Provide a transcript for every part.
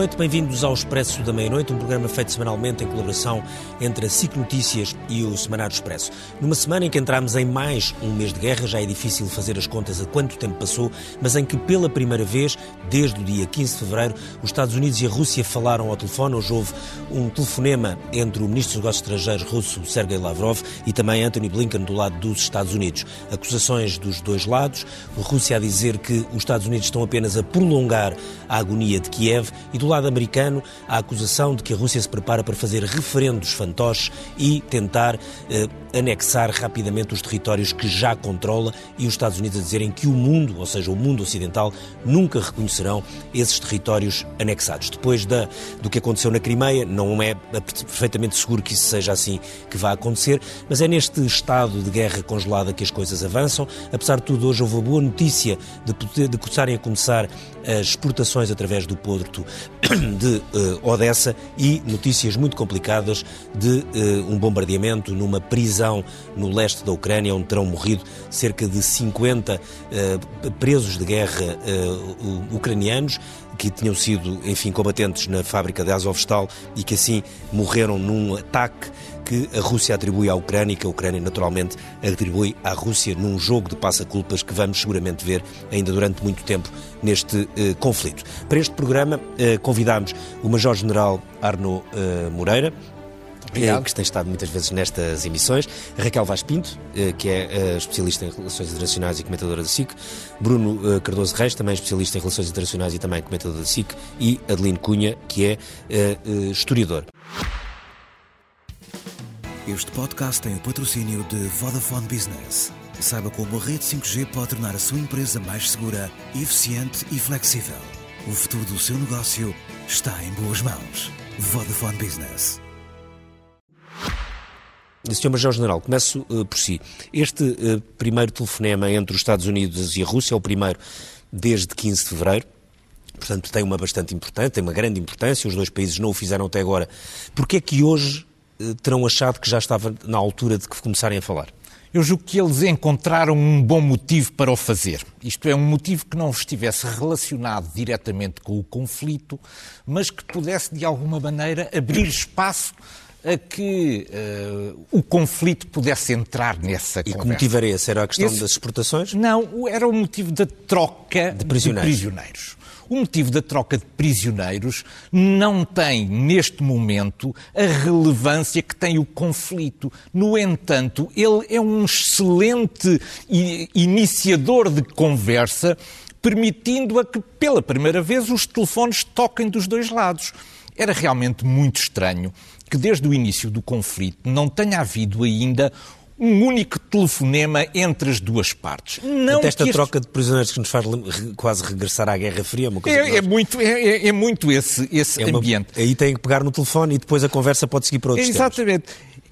noite, bem-vindos ao Expresso da Meia-Noite, um programa feito semanalmente em colaboração entre a SIC Notícias e o Semanário Expresso. Numa semana em que entramos em mais um mês de guerra, já é difícil fazer as contas a quanto tempo passou, mas em que pela primeira vez, desde o dia 15 de fevereiro, os Estados Unidos e a Rússia falaram ao telefone. Hoje houve um telefonema entre o Ministro dos Negócios Estrangeiros russo, Sergei Lavrov, e também Anthony Blinken do lado dos Estados Unidos. Acusações dos dois lados, a Rússia a dizer que os Estados Unidos estão apenas a prolongar a agonia de Kiev e do lado americano a acusação de que a Rússia se prepara para fazer referendos fantoches e tentar eh, anexar rapidamente os territórios que já controla e os Estados Unidos a dizerem que o mundo, ou seja, o mundo ocidental, nunca reconhecerão esses territórios anexados. Depois da, do que aconteceu na Crimeia, não é perfeitamente seguro que isso seja assim que vai acontecer, mas é neste estado de guerra congelada que as coisas avançam. Apesar de tudo, hoje houve a boa notícia de, de começarem a começar as exportações através do porto de uh, Odessa e notícias muito complicadas de uh, um bombardeamento numa prisão no leste da Ucrânia, onde terão morrido cerca de 50 uh, eh, presos de guerra ucranianos que tinham sido, enfim, combatentes na fábrica de Azovstal e que assim morreram num ataque que a Rússia atribui à Ucrânia e que a Ucrânia naturalmente atribui à Rússia num jogo de passa-culpas que vamos seguramente ver ainda durante muito tempo neste eh, conflito. Para este programa eh, convidámos o Major-General Arno eh, Moreira, Obrigado. que tem estado muitas vezes nestas emissões, Raquel Vaz Pinto, que é especialista em Relações Internacionais e comentadora da SIC, Bruno Cardoso Reis, também especialista em Relações Internacionais e também comentador da SIC, e Adeline Cunha, que é historiador. Este podcast tem o patrocínio de Vodafone Business. Saiba como a rede 5G pode tornar a sua empresa mais segura, eficiente e flexível. O futuro do seu negócio está em boas mãos. Vodafone Business. Sr. Major-General, começo uh, por si. Este uh, primeiro telefonema entre os Estados Unidos e a Rússia é o primeiro desde 15 de fevereiro. Portanto, tem uma bastante importante, tem uma grande importância. Os dois países não o fizeram até agora. Porquê é que hoje terão achado que já estava na altura de que começarem a falar? Eu julgo que eles encontraram um bom motivo para o fazer. Isto é, um motivo que não estivesse relacionado diretamente com o conflito, mas que pudesse, de alguma maneira, abrir espaço a que uh, o conflito pudesse entrar nessa e conversa. E que motivo era esse? Era a questão Esse... das exportações? Não, era o motivo da troca de prisioneiros. De prisioneiros. O motivo da troca de prisioneiros não tem, neste momento, a relevância que tem o conflito. No entanto, ele é um excelente iniciador de conversa, permitindo a que, pela primeira vez, os telefones toquem dos dois lados. Era realmente muito estranho que, desde o início do conflito, não tenha havido ainda um único telefonema entre as duas partes. Não Até esta troca de prisioneiros que nos faz quase regressar à Guerra Fria, uma coisa é, nós... é muito é, é, é, muito esse, esse é ambiente. Aí tem que pegar no telefone e depois a conversa pode seguir para outros Exatamente.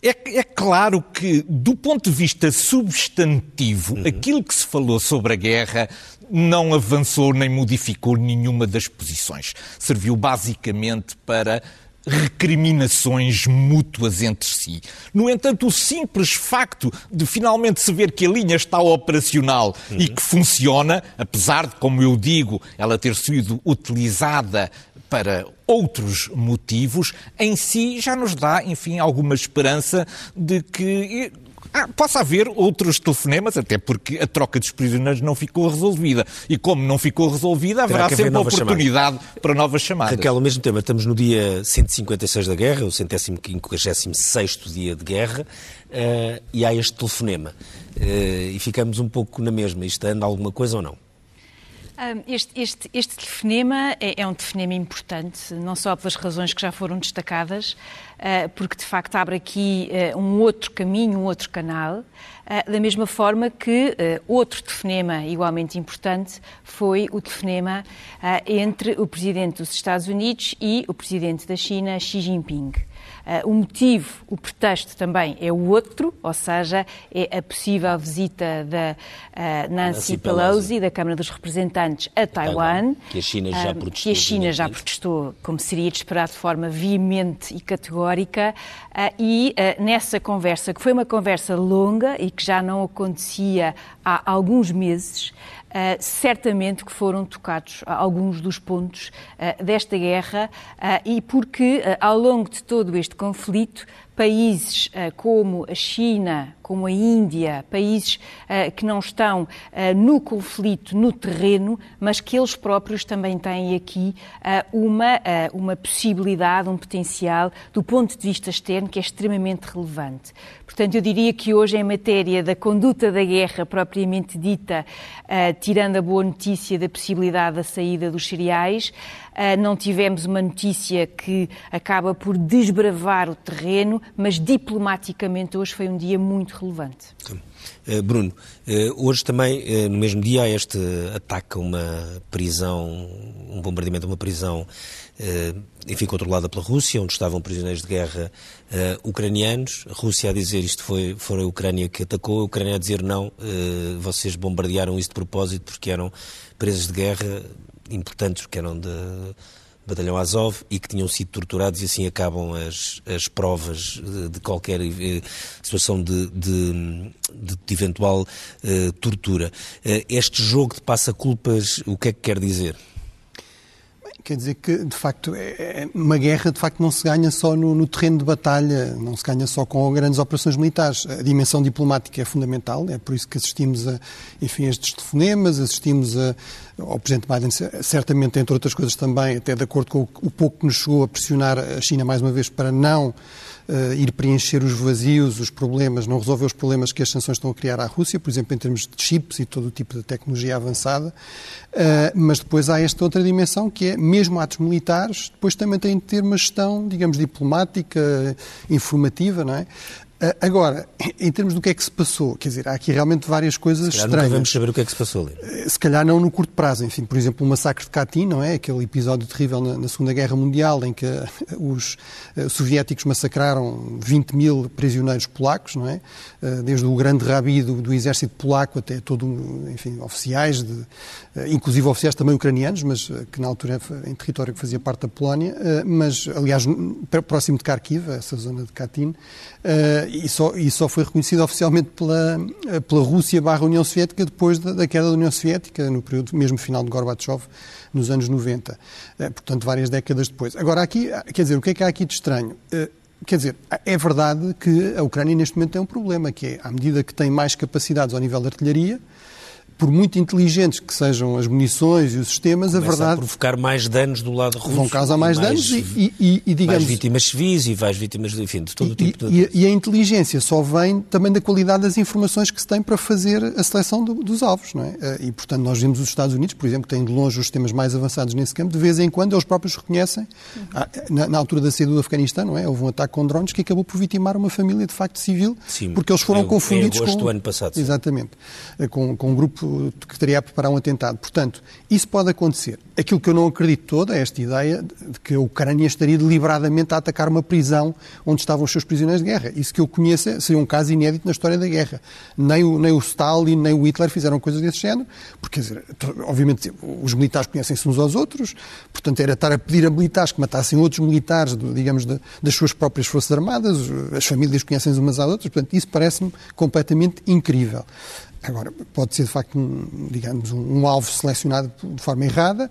É, é, claro que, do ponto de vista substantivo, uhum. aquilo que se falou sobre a guerra não avançou nem modificou nenhuma das posições. Serviu basicamente para recriminações mútuas entre si. No entanto, o simples facto de finalmente se ver que a linha está operacional uhum. e que funciona, apesar de, como eu digo, ela ter sido utilizada para outros motivos, em si já nos dá, enfim, alguma esperança de que ah, possa haver outros telefonemas, até porque a troca dos prisioneiros não ficou resolvida. E como não ficou resolvida, haverá sempre uma oportunidade chamadas. para novas chamadas. Raquel, ao mesmo tempo, estamos no dia 156 da guerra, o 156 dia de guerra, uh, e há este telefonema. Uh, e ficamos um pouco na mesma. Isto anda alguma coisa ou não? Este, este, este, telefonema é, é, um telefonema importante, não só pelas razões que já foram destacadas, porque de facto abre aqui ah, um outro caminho, um outro canal, ah, da mesma forma que outro telefonema igualmente importante foi o telefonema entre o Presidente dos Estados Unidos e o Presidente da China, Xi Jinping. Uh, o motivo, o pretexto também é o outro, ou seja, é a possível visita da uh, Nancy, Nancy Pelosi, Pelosi, da Câmara dos Representantes, a Taiwan. Que a China já protestou. Que a China já protestou, como seria de esperar, de forma veemente e categórica. e nessa conversa, que foi uma conversa longa e que já não acontecia há alguns meses, Uh, certamente que foram tocados alguns dos pontos uh, desta guerra uh, e porque ao longo de todo este conflito países como a China, como a Índia, países que não estão no conflito, no terreno, mas que eles próprios também têm aqui uma, uma possibilidade, um potencial, do ponto de vista externo, que é extremamente relevante. Portanto, eu diria que hoje, em matéria da conduta da guerra propriamente dita, tirando a boa notícia da possibilidade da saída dos cereais, não tivemos uma notícia que acaba por desbravar o terreno, mas diplomaticamente hoje foi um dia muito relevante. Uh, Bruno, uh, hoje também, uh, no mesmo dia, há este ataque a uma prisão, um bombardeamento a uma prisão, enfim, controlada pela Rússia, onde estavam prisioneiros de guerra ucranianos. A Rússia a dizer isto foi, foi a Ucrânia que atacou, a Ucrânia a dizer não, vocês bombardearam isso de propósito porque eram presos de guerra importantes, que eram de batalhão Azov e que tinham sido torturados e assim acabam as, as provas de, de qualquer eh, situação de, de, de eventual eh, tortura. Eh, este jogo de passa-culpas, o que é que quer dizer? Quer dizer que, de facto, é, é, uma guerra de facto não se ganha só no, no, terreno de batalha, não se ganha só com grandes operações militares. A dimensão diplomática é fundamental, é por isso que assistimos a, enfim, estes telefonemas, assistimos a, ao Presidente Biden, certamente, entre outras coisas também, até de acordo com o pouco que nos chegou a pressionar a China mais uma vez para não uh, ir preencher os vazios, os problemas, não resolver os problemas que as sanções estão a criar à Rússia, por exemplo, em termos de chips e todo o tipo de tecnologia avançada. Uh, mas depois há esta outra dimensão que é, mesmo atos militares, depois também têm de ter uma gestão, digamos, diplomática, informativa, não é? Ah, agora, em termos do que é que se passou, quer dizer, há aqui realmente várias coisas se estranhas. vamos saber o que é que se passou ali. Eh, se calhar não no curto prazo, enfim, por exemplo, o massacre de Katyn, não é? Aquele episódio terrível na, na Segunda Guerra Mundial em que eh, os uh, soviéticos massacraram 20 mil prisioneiros polacos, não é? Uh, desde o grande rabi do, do, exército polaco até todo, enfim, oficiais, de, uh, inclusive oficiais também ucranianos, mas que na altura em território que fazia parte da Polónia, mas aliás próximo de Kharkiv, essa zona de Katyn, e, só, e só foi reconhecido oficialmente pela, pela Rússia barra União Soviética depois da, da, queda da União Soviética, no período mesmo final de Gorbachev, nos anos 90. Eh, portanto, várias décadas depois. Agora, aqui, quer dizer, o que é que há aqui de estranho? Eh, quer dizer, é verdade que a Ucrânia neste momento tem um problema, que é, à medida que tem mais capacidades ao nível de artilharia, por muito inteligentes que sejam as munições e os sistemas, Começa a verdade. a provocar mais danos do lado russo. Vão causar mais, mais danos e, e, e, digamos. Mais vítimas civis e mais vítimas, enfim, de todo e, tipo de. E, a inteligência só vem também da qualidade das informações que se tem para fazer a seleção do, dos alvos, não é? Eh, e, portanto, nós vemos os Estados Unidos, por exemplo, que têm de longe os sistemas mais avançados nesse campo, de vez em quando eles próprios reconhecem. Ah, na, na, altura da saída do Afeganistão, não é? Houve um ataque com drones que acabou por vitimar uma família de facto civil, Sim, porque eles foram em, confundidos em agosto com. do ano passado. Exatamente. Eh, com, com um grupo que teria preparar um atentado. Portanto, isso pode acontecer. Aquilo que eu não acredito todo é esta ideia de que a Ucrânia estaria deliberadamente a atacar uma prisão onde estavam os seus prisioneiros de guerra. Isso que eu conheço seria um caso inédito na história da guerra. Nem o, nem o Stalin, nem o Hitler fizeram coisas desse género, porque, dizer, obviamente, os militares conhecem-se uns aos outros, portanto, era estar a pedir a militares que matassem outros militares, digamos, de, das suas próprias Forças Armadas, as famílias conhecem-se umas às outras, portanto, isso parece-me completamente incrível. Agora, pode ser de facto, um, digamos, um, um alvo selecionado de forma errada,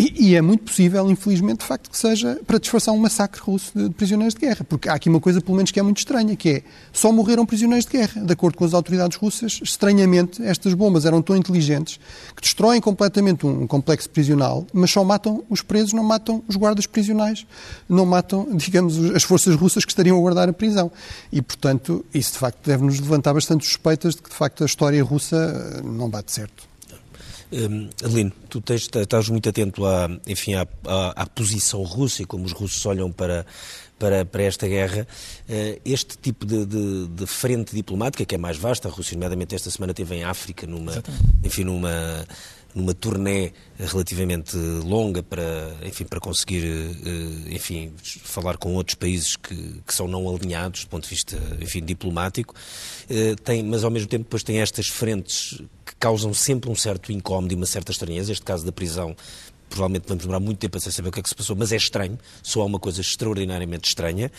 e, e, é muito possível, infelizmente, de facto, que seja para disfarçar um massacre russo de, de, prisioneiros de guerra. Porque há aqui uma coisa, pelo menos, que é muito estranha, que é só morreram prisioneiros de guerra. De acordo com as autoridades russas, estranhamente, estas bombas eram tão inteligentes que destroem completamente um, um complexo prisional, mas só matam os presos, não matam os guardas prisionais, não matam, digamos, as forças russas que estariam a guardar a prisão. E, portanto, isso, de facto, deve-nos levantar bastante suspeitas de que, de facto, a história russa eh, não bate certo. Um, Adelino, tu tens, estás muito atento à, enfim, à, à, à, posição russa e como os russos olham para, para, para esta guerra. Uh, este tipo de, de, de, frente diplomática, que é mais vasta, a Rússia, nomeadamente esta semana, esteve em África, numa, enfim, numa numa turnê relativamente longa para, enfim, para conseguir, eh, enfim, falar com outros países que, que são não alinhados do ponto de vista, enfim, diplomático, eh, tem, mas ao mesmo tempo depois tem estas frentes que causam sempre um certo incómodo e uma certa estranheza, este caso da prisão provavelmente vamos demorar muito tempo a saber o que é que se passou, mas é estranho, só há uma coisa extraordinariamente estranha.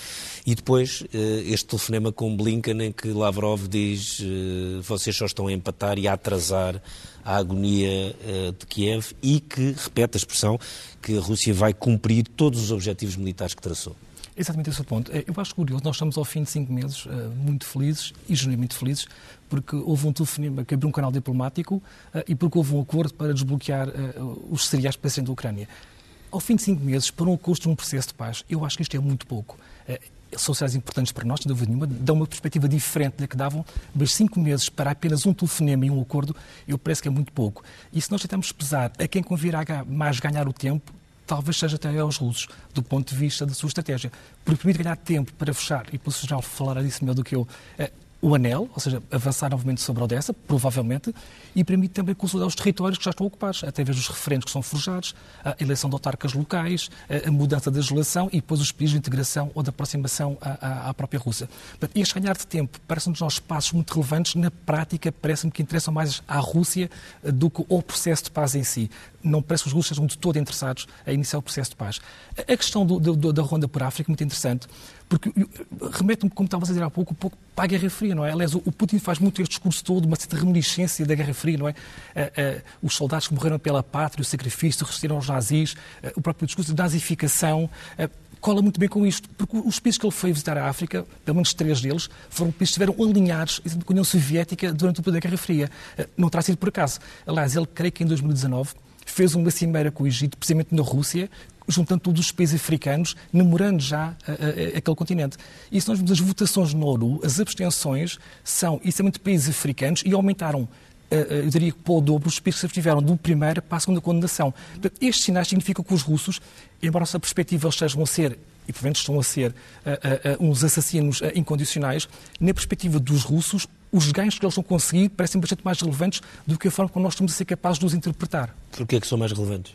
E depois eh, este telefonema com Blinken em que Lavrov diz eh, vocês só estão a empatar e a atrasar a agonia eh, de Kiev e que repete a expressão que a Rússia vai cumprir todos os objetivos militares que traçou. Exatamente esse é o ponto. Eu acho curioso, nós estamos ao fim de cinco meses muito felizes e genuinamente felizes porque houve um telefonema que abriu um canal diplomático e porque houve um acordo para desbloquear os cereais para da Ucrânia. Ao fim de cinco meses, para um custo de um processo de paz, eu acho que isto é muito pouco são sinais importantes para nós, sem dúvida nenhuma, dão uma perspectiva diferente da que davam, mas cinco meses para apenas um telefonema e um acordo, eu parece que é muito pouco. E se nós tentarmos pesar a quem convirá mais ganhar o tempo, talvez seja até aos russos, do ponto de vista da sua estratégia. Porque permite ganhar tempo para fechar, e pelo geral falará disso melhor do que eu, eh, o anel, ou seja, avançar novamente sobre Odessa, provavelmente, e permite também consolidar os territórios que já estão ocupados, até ver os referentes que são forjados, a eleição de autarcas locais, a mudança da legislação e depois os pedidos de integração ou de aproximação à, à própria Rússia. Portanto, este ganhar de tempo parece-nos nós passos muito relevantes, na prática parece-me que interessam mais à Rússia eh, do que ao processo de paz em si. Não parece que os russos sejam de todo interessados a iniciar o processo de paz. A questão do, do, da ronda por África é muito interessante, porque remete-me, como estava a dizer há pouco, um pouco para a Guerra Fria, não é? Aliás, o Putin faz muito este discurso todo, uma certa reminiscência da Guerra Fria, não é? Uh, uh, os soldados que morreram pela pátria, o sacrifício, resistiram aos nazis, uh, o próprio discurso de nazificação, cola muito bem com isto, porque os países que ele foi visitar a África, pelo menos três deles, foram países que estiveram alinhados com a União Soviética durante o período da Guerra Fria. Não terá sido por acaso. Aliás, ele, creio que em 2019, fez uma cimeira com o Egito, precisamente na Rússia, juntando todos os países africanos, namorando já a, a, a, aquele continente. E se nós vemos as votações no ONU, as abstenções são essencialmente países africanos e aumentaram eu diria que para o dobro, os países que se abstiveram do primeiro para a segunda condenação. Portanto, estes sinais significam que os russos, embora a nossa perspectiva eles estejam a ser e provavelmente estão a ser uh, uh, uns assassinos incondicionais, na perspectiva dos russos, os ganhos que eles vão conseguir parecem bastante mais relevantes do que a forma como nós estamos a ser capazes de os interpretar. Porquê é que são mais relevantes?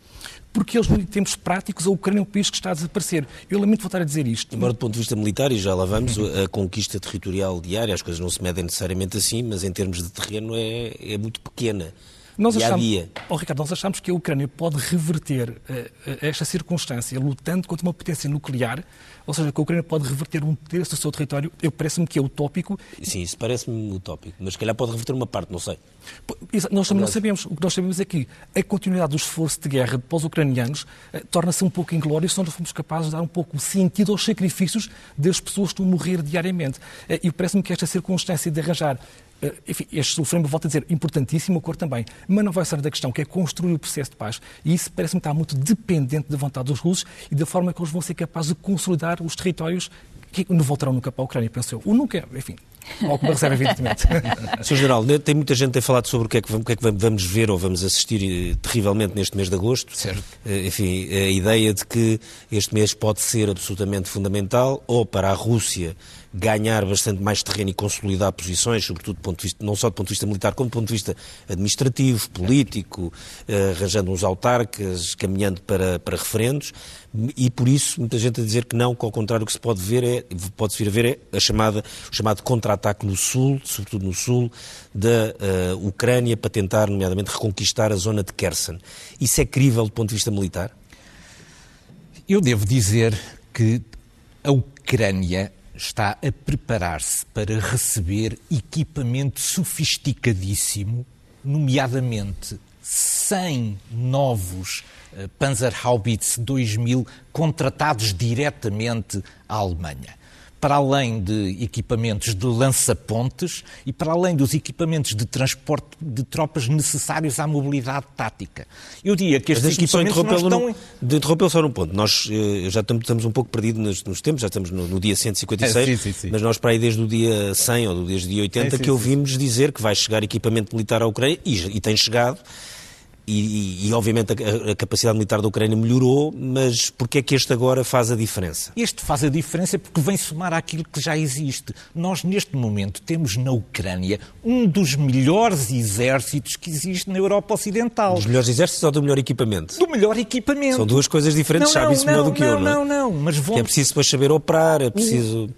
Porque eles, em termos práticos, a Ucrânia é um país que está a desaparecer. Eu lamento voltar a dizer isto. Embora do ponto de vista militar, e já lá vamos, a conquista territorial diária, as coisas não se medem necessariamente assim, mas em termos de terreno é, é muito pequena. Nós achamos, dia. Oh, Ricardo, nós achamos que a Ucrânia pode reverter uh, esta circunstância lutando contra uma potência nuclear, ou seja, que a Ucrânia pode reverter um terço do seu território. Eu parece-me que é utópico. Sim, isso parece-me utópico, mas se calhar pode reverter uma parte, não sei. Nós também não sabemos. O que nós sabemos é que a continuidade do esforço de guerra os ucranianos uh, torna-se um pouco inglório se nós não formos capazes de dar um pouco sentido aos sacrifícios das pessoas que estão a morrer diariamente. Uh, e parece-me que esta circunstância de arranjar eh, enfim, este sofrimento, volto a dizer, importantíssimo, a cor também, mas não vai ser da questão, que é construir o processo de paz. E isso parece-me estar muito dependente da vontade dos russos e da forma que eles vão ser capazes de consolidar os territórios que não voltarão nunca para a Ucrânia, penso eu. Ou nunca, enfim, alguma reserva, evidentemente. Sr. General, tem muita gente que tem falado sobre o que, é que, o que é que vamos ver ou vamos assistir eh, terrivelmente neste mês de agosto. Certo. Eh, enfim, a ideia de que este mês pode ser absolutamente fundamental ou para a Rússia ganhar bastante mais terreno e consolidar posições, sobretudo do ponto vista, não só do ponto de vista militar, como do ponto de vista administrativo, político, eh, arranjando uns autarcas, caminhando para, para referendos, e por isso muita gente a dizer que não, que ao contrário o que se pode ver é, pode-se vir a ver é a chamada, o chamado contra-ataque no sul, sobretudo no sul, da uh, Ucrânia para tentar, nomeadamente, reconquistar a zona de Kherson. Isso é crível do ponto de vista militar? Eu devo dizer que a Ucrânia está a preparar-se para receber equipamento sofisticadíssimo, nomeadamente 100 novos uh, Panzerhaubitz 2000 contratados diretamente à Alemanha para além de equipamentos de lança-pontes e para além dos equipamentos de transporte de tropas necessários à mobilidade tática. Eu diria que estes equipamentos não estão... De interrompê-lo só num ponto. Nós eh, já estamos um pouco perdidos nos, nos tempos, já estamos no, no dia 156, é, sim, sim, sim. mas nós para aí desde o dia 100 ou desde o dia 80 é, que ouvimos dizer que vai chegar equipamento militar à Ucrânia e, e tem chegado. E, e, obviamente a, a, capacidade militar da Ucrânia melhorou, mas porquê é que este agora faz a diferença? Este faz a diferença porque vem somar àquilo que já existe. Nós, neste momento, temos na Ucrânia um dos melhores exércitos que existe na Europa Ocidental. Dos melhores exércitos ou do melhor equipamento? Do melhor equipamento. São duas coisas diferentes, não, sabe isso melhor do que não, eu, não é? Não, não, mas vão... É preciso depois saber operar, é preciso...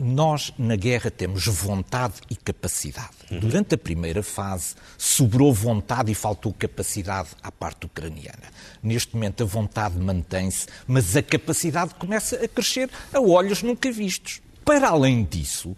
nós na guerra temos vontade e capacidade. Durante a primeira fase, sobrou vontade e faltou capacidade à parte ucraniana. Neste momento, a vontade mantém-se, mas a capacidade começa a crescer a olhos nunca vistos. Para além disso,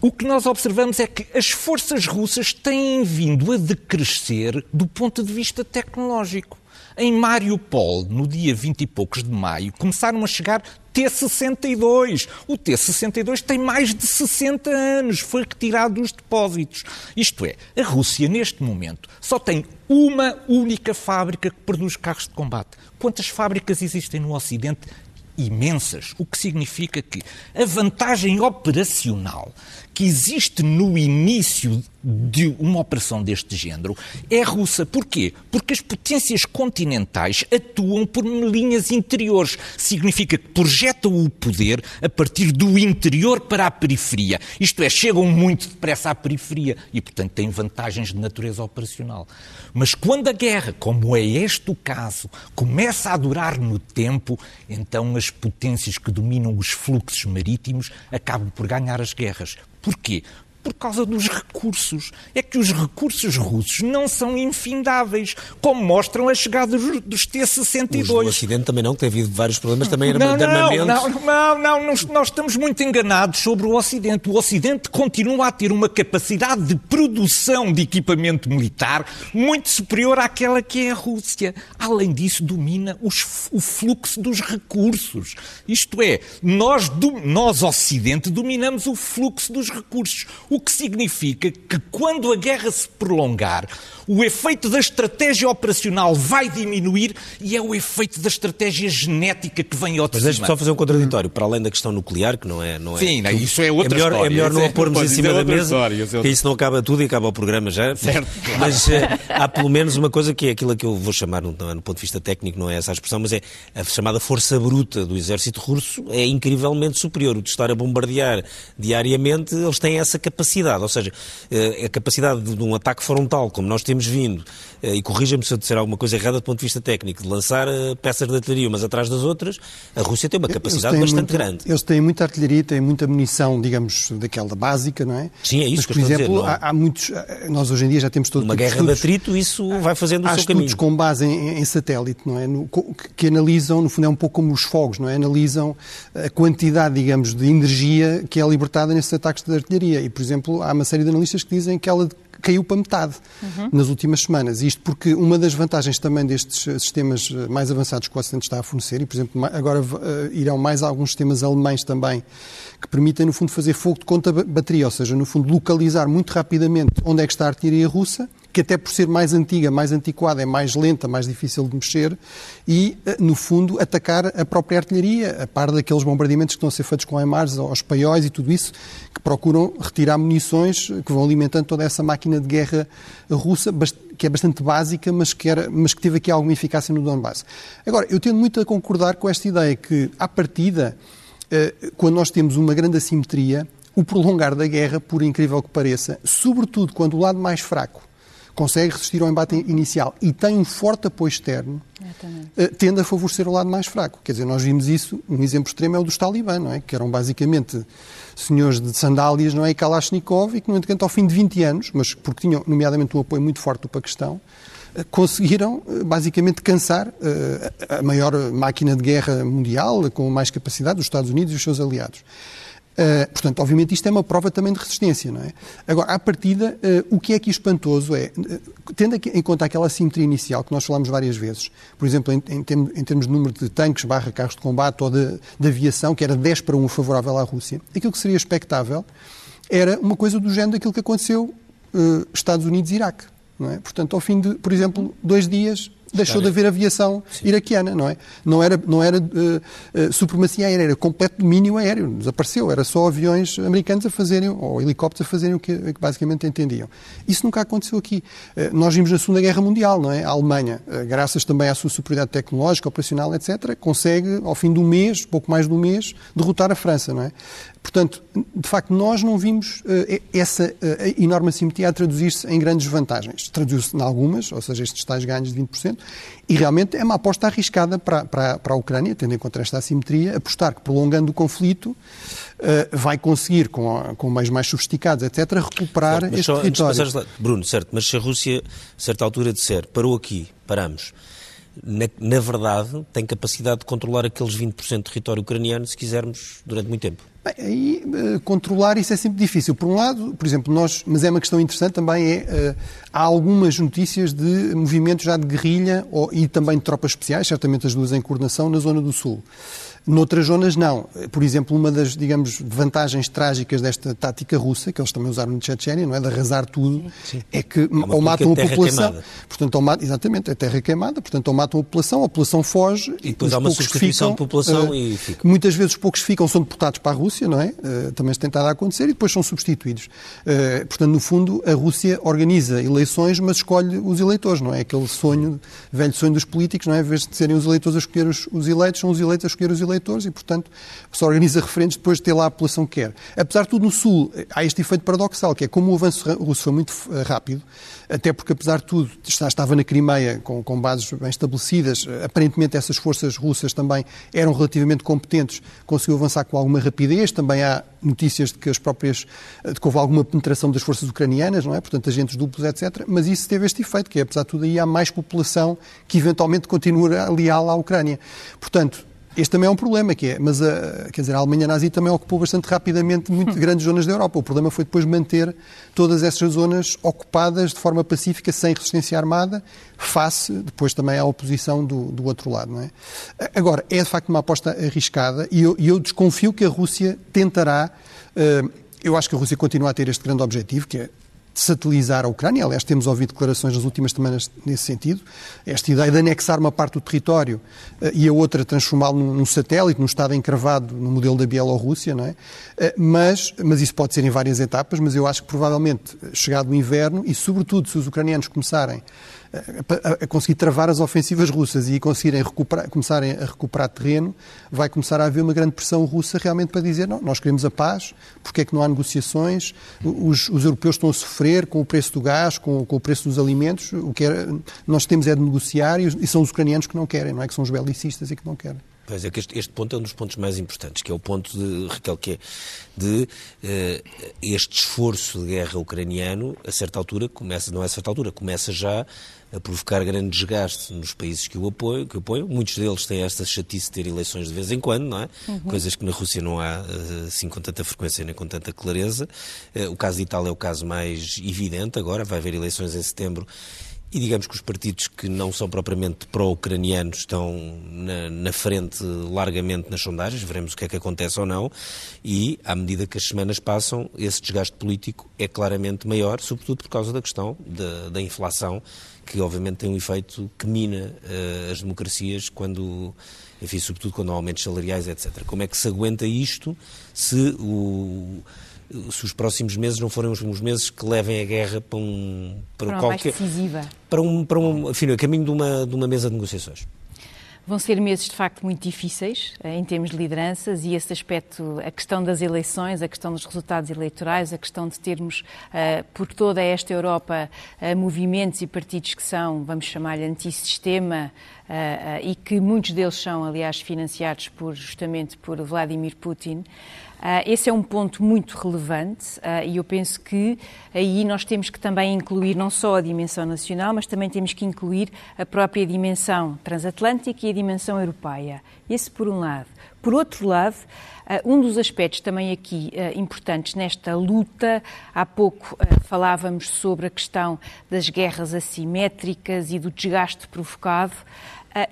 o que nós observamos é que as forças russas têm vindo a decrescer do ponto de vista tecnológico. Em Mariupol, no dia 20 e poucos de maio, começaram a chegar T-62. O T-62 tem mais de 60 anos, foi retirado dos depósitos. Isto é, a Rússia, neste momento, só tem uma única fábrica que produz carros de combate. Quantas fábricas existem no Ocidente? Imensas, o que significa que a vantagem operacional que existe no início de uma operação deste género é russa. Porquê? Porque as potências continentais atuam por linhas interiores. Significa que projetam o poder a partir do interior para a periferia. Isto é, chegam muito depressa à periferia e, portanto, têm vantagens de natureza operacional. Mas quando a guerra, como é este o caso, começa a durar no tempo, então as potências que dominam os fluxos marítimos acabam por ganhar as guerras. Porquê? Por causa dos recursos. É que os recursos russos não são infindáveis, como mostram a chegada dos T-62. Os do Ocidente também não, que tem havido vários problemas também não, de armamento. Não, não, não, não, nós, nós estamos muito enganados sobre o Ocidente. O Ocidente continua a ter uma capacidade de produção de equipamento militar muito superior àquela que é a Rússia. Além disso, domina os, o fluxo dos recursos. Isto é, nós, do, nós Ocidente, dominamos o fluxo dos recursos. O que significa que quando a guerra se prolongar, o efeito da estratégia operacional vai diminuir e é o efeito da estratégia genética que vem ao Mas deixe-me só fazer um contraditório, para além da questão nuclear, que não é... Não é Sim, que, isso é outra é melhor, história. É melhor não a pormos em cima da mesa, que isso não acaba tudo e acaba o programa já. Certo. Mas uh, há pelo menos uma coisa que é aquilo que eu vou chamar, não, no ponto de vista técnico, não é essa a expressão, mas é a chamada força bruta do exército russo é incrivelmente superior. O de estar a bombardear diariamente, eles têm essa capacidade, ou seja, uh, a capacidade de, de um ataque frontal, como nós temos vindo, eh, e corrija-me se eu disser alguma coisa errada do ponto de vista técnico, de lançar eh, peças de artilharia umas atrás das outras, a Rússia tem uma capacidade bastante grande. Eles têm muita artilharia, têm muita munição, digamos, daquela básica, não é? Sim, é isso Mas, que por eu exemplo, estou a dizer, há, há, muitos, nós hoje em dia já temos todo Uma guerra estudos, de atrito, isso vai fazendo o seu caminho. Há estudos com base em, em satélite, não é? No, que analisam, no fundo é um pouco como os fogos, não é? Analisam a quantidade, digamos, de energia que é libertada nesses ataques de artilharia. E, por exemplo, há uma série de analistas que dizem que ela caiu para metade uhum. nas últimas semanas. Isto porque uma das vantagens também destes eh, sistemas eh, mais avançados que o Ocidente está a fornecer, e por exemplo agora uh, irão mais alguns sistemas alemães também, que permitem no fundo fazer fogo de conta bateria, ou seja, no fundo localizar muito rapidamente onde é que está a artilharia russa que até por ser mais antiga, mais antiquada, é mais lenta, mais difícil de mexer e, eh, no fundo, atacar a própria artilharia, a par daqueles bombardeamentos que estão a ser feitos com HIMARS, aos paióis e tudo isso, que procuram retirar munições que vão alimentando toda essa máquina de guerra russa, que é bastante básica, mas que, era, mas que teve aqui alguma eficácia no Donbass. Agora, eu tendo muito a concordar com esta ideia que, à partida, eh, quando nós temos uma grande assimetria, o prolongar da guerra, por incrível que pareça, sobretudo quando o lado mais fraco consegue resistir ao embate inicial e tem um forte apoio externo, uh, tende a favorecer o lado mais fraco. Quer dizer, nós vimos isso, um exemplo extremo é o dos talibã, não é? Que eram basicamente senhores de sandálias, não é? E Kalashnikov, e que, no entanto, ao fim de 20 anos, mas porque tinham, nomeadamente, um apoio muito forte do Paquistão, eh, conseguiram eh, basicamente cansar a maior máquina de guerra mundial, com mais capacidade, dos Estados Unidos e os seus aliados. Uh, portanto, obviamente, isto é uma prova também de resistência, não é? Agora, à partida, uh, o que é aqui espantoso é, uh, tendo em conta aquela simetria inicial que nós falamos várias vezes, por exemplo, em, em, termos, em termos de número de tanques barra carros de combate ou de, de, aviação, que era 10 para 1 favorável à Rússia, aquilo que seria expectável era uma coisa do género daquilo que aconteceu Estados Unidos e Iraque. Não é? Portanto, ao fim de, por exemplo, dois dias, deixou de haver aviação Sim. iraquiana, não é? Não era, não era uh, uh, supremacia aérea, era completo domínio aéreo, desapareceu, era só aviões americanos a fazerem, ou helicópteros a fazerem o que, que basicamente entendiam. Isso nunca aconteceu aqui. Uh, nós vimos na Segunda Guerra Mundial, não é? A Alemanha, graças também à sua superioridade tecnológica, operacional, etc., consegue, ao fim de um mês, pouco mais de um mês, derrotar a França, não é? Portanto, de facto, nós não vimos uh, essa uh, enorme assimetria a traduzir-se em grandes vantagens. Traduziu-se em algumas, ou seja, estes tais ganhos de 20%, E realmente é uma aposta arriscada para, para, para a Ucrânia, tendo em conta esta assimetria, apostar que prolongando o conflito uh, vai conseguir, com, com meios mais sofisticados, etc., recuperar certo, este só, território. Bruno, certo, mas se a Rússia, a certa altura, disser parou aqui, paramos na, na, verdade, tem capacidade de controlar aqueles 20% de território ucraniano, se quisermos, durante muito tempo. Bem, aí uh, controlar isso é sempre difícil. Por um lado, por exemplo, nós, mas é uma questão interessante também, é, uh, há algumas notícias de movimentos já de guerrilha ou, e também de tropas especiais, certamente as duas em coordenação, na zona do Sul. Noutras zonas, não. Por exemplo, uma das, digamos, vantagens trágicas desta tática russa, que eles também usaram no Chechênia, não é? De arrasar tudo, Sim. é que é ou matam a população. Queimada. Portanto, ou matam, exatamente, é terra queimada, portanto, ou matam a população, a população foge. E depois há uma substituição ficam, população uh, e ficam. Muitas vezes os poucos ficam, são deportados para a Rússia, não é? Uh, também se tem estado a acontecer, e depois são substituídos. Uh, portanto, no fundo, a Rússia organiza eleições, mas escolhe os eleitores, não é? Aquele sonho, velho sonho dos políticos, não é? Em vez de serem os eleitores a escolher os, os eleitos, são os eleitos a escolher os eleitores e, portanto, se organiza referentes depois de ter lá a população que quer. Apesar de tudo, no Sul há este efeito paradoxal, que é como o avanço russo foi muito eh, rápido, até porque, apesar de tudo, estava na Crimeia com, com bases bem estabelecidas, eh, aparentemente essas forças russas também eram relativamente competentes, conseguiu avançar com alguma rapidez, também há notícias de que as próprias, eh, de que houve alguma penetração das forças ucranianas, não é? Portanto, agentes duplos, etc. Mas isso teve este efeito, que é, apesar de tudo, aí há mais população que eventualmente continua leal à Ucrânia. Portanto, este também é um problema, que é, mas a, quer dizer, a Alemanha nazi também ocupou bastante rapidamente muito grandes zonas da Europa. O problema foi depois manter todas essas zonas ocupadas de forma pacífica, sem resistência armada, face depois também à oposição do, do outro lado. Não é? Agora, é de facto uma aposta arriscada e eu, eu desconfio que a Rússia tentará. Uh, eu acho que a Rússia continua a ter este grande objetivo, que é satilizar a Ucrânia. Aliás, temos ouvido declarações nas últimas semanas nesse sentido. Esta ideia de anexar uma parte do território uh, e a outra transformá-lo num, satélite, num Estado encravado no modelo da Bielorrússia, não é? Uh, mas, mas isso pode ser em várias etapas, mas eu acho que provavelmente, chegado o inverno, e sobretudo se os ucranianos começarem a, conseguir travar as ofensivas russas e conseguirem recuperar, começarem a recuperar terreno, vai começar a haver uma grande pressão russa realmente para dizer não, nós queremos a paz, porque é que não há negociações, os, os europeus estão a sofrer com o preço do gás, com, com o preço dos alimentos, o que é, nós temos é de negociar e, e são os ucranianos que não querem, não é que são os belicistas e que não querem. Pois é que este, este, ponto é um dos pontos mais importantes, que é o ponto de, Raquel, que é de uh, este esforço de guerra ucraniano, a certa altura, começa, não é a certa altura, começa já a provocar grande desgaste nos países que o apoiam, que apoiam. Muitos deles têm esta chatice de ter eleições de vez em quando, não é? Uhum. Coisas que na Rússia não há eh, assim com tanta frequência nem com tanta clareza. Uh, o caso de Itália é o caso mais evidente agora, vai haver eleições em setembro e digamos que os partidos que não são propriamente pró-ucranianos estão na, na, frente largamente nas sondagens, veremos o que é que acontece ou não, e à medida que as semanas passam, esse desgaste político é claramente maior, sobretudo por causa da questão da, da inflação, que obviamente tem um efeito que mina uh, as democracias quando, enfim, sobretudo quando há aumentos salariais, etc. Como é que se aguenta isto se o se os próximos meses não forem os meses que levem a guerra para um para, para qualquer para um para um enfim, a caminho de uma de uma mesa de negociações. Vão ser meses de facto muito difíceis eh, em termos de lideranças e esse aspecto, a questão das eleições, a questão dos resultados eleitorais, a questão de termos uh, por toda esta Europa uh, movimentos e partidos que são, vamos chamar-lhe, antissistema e que muitos deles são, aliás, financiados por, justamente por Vladimir Putin. Uh, esse é um ponto muito relevante e eu penso que aí nós temos que também incluir não só a dimensão nacional, mas também temos que incluir a própria dimensão transatlântica e a dimensão europeia. Esse por um lado. Por outro lado, uh, um dos aspectos também aqui importantes nesta luta, há pouco falávamos sobre a questão das guerras assimétricas e do desgaste provocado.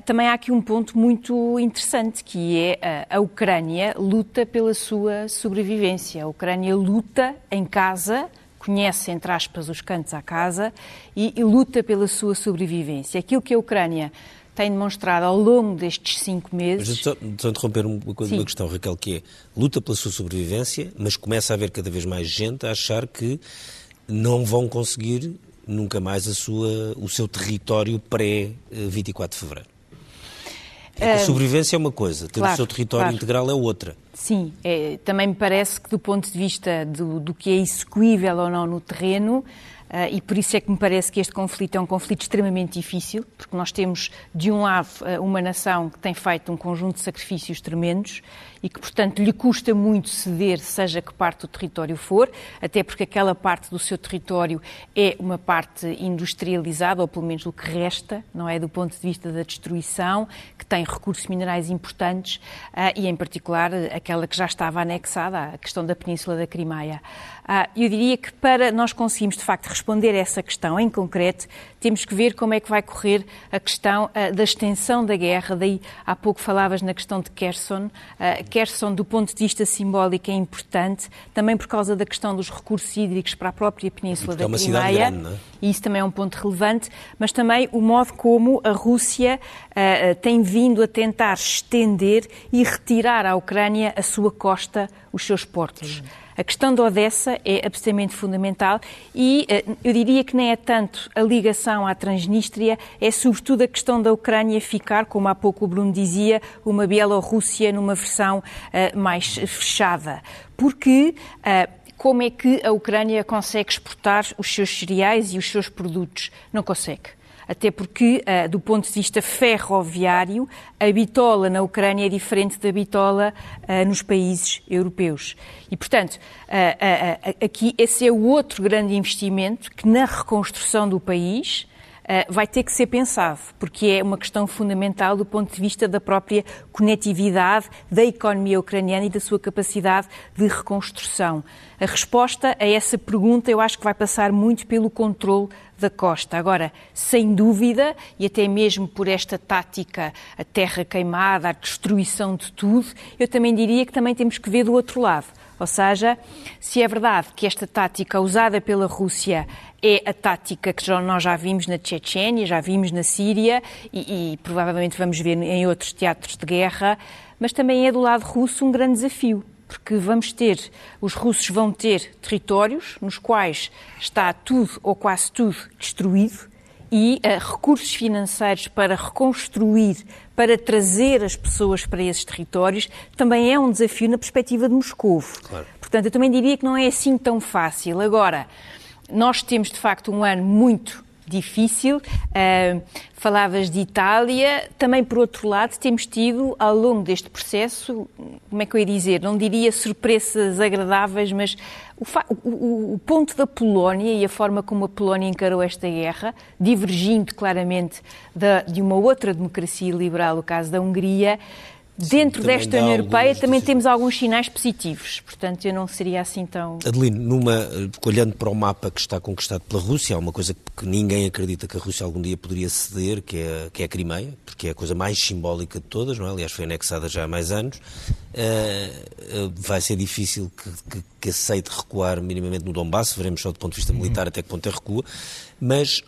Também há aqui um ponto muito interessante, que é a Ucrânia luta pela sua sobrevivência. A Ucrânia luta em casa, conhece, entre aspas, os cantos à casa e, e luta pela sua sobrevivência. Aquilo que a Ucrânia tem demonstrado ao longo destes cinco meses. Mas só, interromper uma, uma questão, Raquel, que é luta pela sua sobrevivência, mas começa a haver cada vez mais gente a achar que não vão conseguir nunca mais a sua, o seu território pré-24 de fevereiro. É a sobrevivência é uma coisa, ter claro, o seu território claro. integral é outra. Sim, é, também me parece que do ponto de vista do, do que é execuível ou não no terreno, e por isso é que me parece que este conflito é um conflito extremamente difícil, porque nós temos, de um lado, uh, uma nação que tem feito um conjunto de sacrifícios tremendos e que, portanto, lhe custa muito ceder, seja que parte do território for, até porque aquela parte do seu território é uma parte industrializada, ou pelo menos o que resta, não é? Do ponto de vista da destruição, que tem recursos minerais importantes uh, e, em particular, aquela que já estava anexada à questão da Península da Crimeia. Uh, eu diria que para nós conseguirmos, de facto, responder a essa questão em concreto, temos que ver como é que vai correr a questão uh, da extensão da guerra. Daí, há pouco falavas na questão de Kherson. Uh, Kherson, do ponto de vista simbólico, é importante, também por causa da questão dos recursos hídricos para a própria Península Porque da é Crimeia. Grande, é? E isso também é um ponto relevante, mas também o modo como a Rússia uh, tem vindo a tentar estender e retirar à Ucrânia a sua costa, os seus portos. A questão da Odessa é absolutamente fundamental e uh, eu diria que nem é tanto a ligação à Transnistria, é sobretudo a questão da Ucrânia ficar, como há pouco o Bruno dizia, uma Bielorrússia numa versão uh, mais fechada. Porque como é que a Ucrânia consegue exportar os seus cereais e os seus produtos? Não consegue. Até porque, uh, do ponto de vista ferroviário, a bitola na Ucrânia é diferente da bitola uh, nos países europeus. E, portanto, uh, aqui esse é o outro grande investimento que, na reconstrução do país, vai ter que ser pensado, porque é uma questão fundamental do ponto de vista da própria conectividade da economia ucraniana e da sua capacidade de reconstrução. A resposta a essa pergunta eu acho que vai passar muito pelo controle da costa. Agora, sem dúvida, e até mesmo por esta tática, a terra queimada, a destruição de tudo, eu também diria que também temos que ver do outro lado. Ou seja, se é verdade que esta tática usada pela Rússia é a tática que nós já vimos na Chechênia, já vimos na Síria e, e provavelmente vamos ver em outros teatros de guerra, mas também é do lado russo um grande desafio porque vamos ter, os russos vão ter territórios nos quais está tudo ou quase tudo destruído e uh, recursos financeiros para reconstruir, para trazer as pessoas para esses territórios, também é um desafio na perspectiva de Moscou. Claro. Portanto, eu também diria que não é assim tão fácil. Agora, nós temos de facto um ano muito difícil. Uh, falavas de Itália. Também, por outro lado, temos tido, ao longo deste processo, como é que eu ia dizer? Não diria surpresas agradáveis, mas o, o, o ponto da Polónia e a forma como a Polónia encarou esta guerra, divergindo claramente da, de uma outra democracia liberal, o caso da Hungria, Dentro desta União Europeia também temos alguns sinais positivos, portanto eu não seria assim tão... Adelino, numa, olhando para o mapa que está conquistado pela Rússia, há uma coisa que ninguém acredita que a Rússia algum dia poderia ceder, que é, que é a Crimeia, porque é a coisa mais simbólica de todas, não é? aliás foi anexada já há mais anos. Uh, vai ser difícil que, que, que, aceite recuar minimamente no Donbass, veremos só do ponto de vista militar até que ponto é recua, mas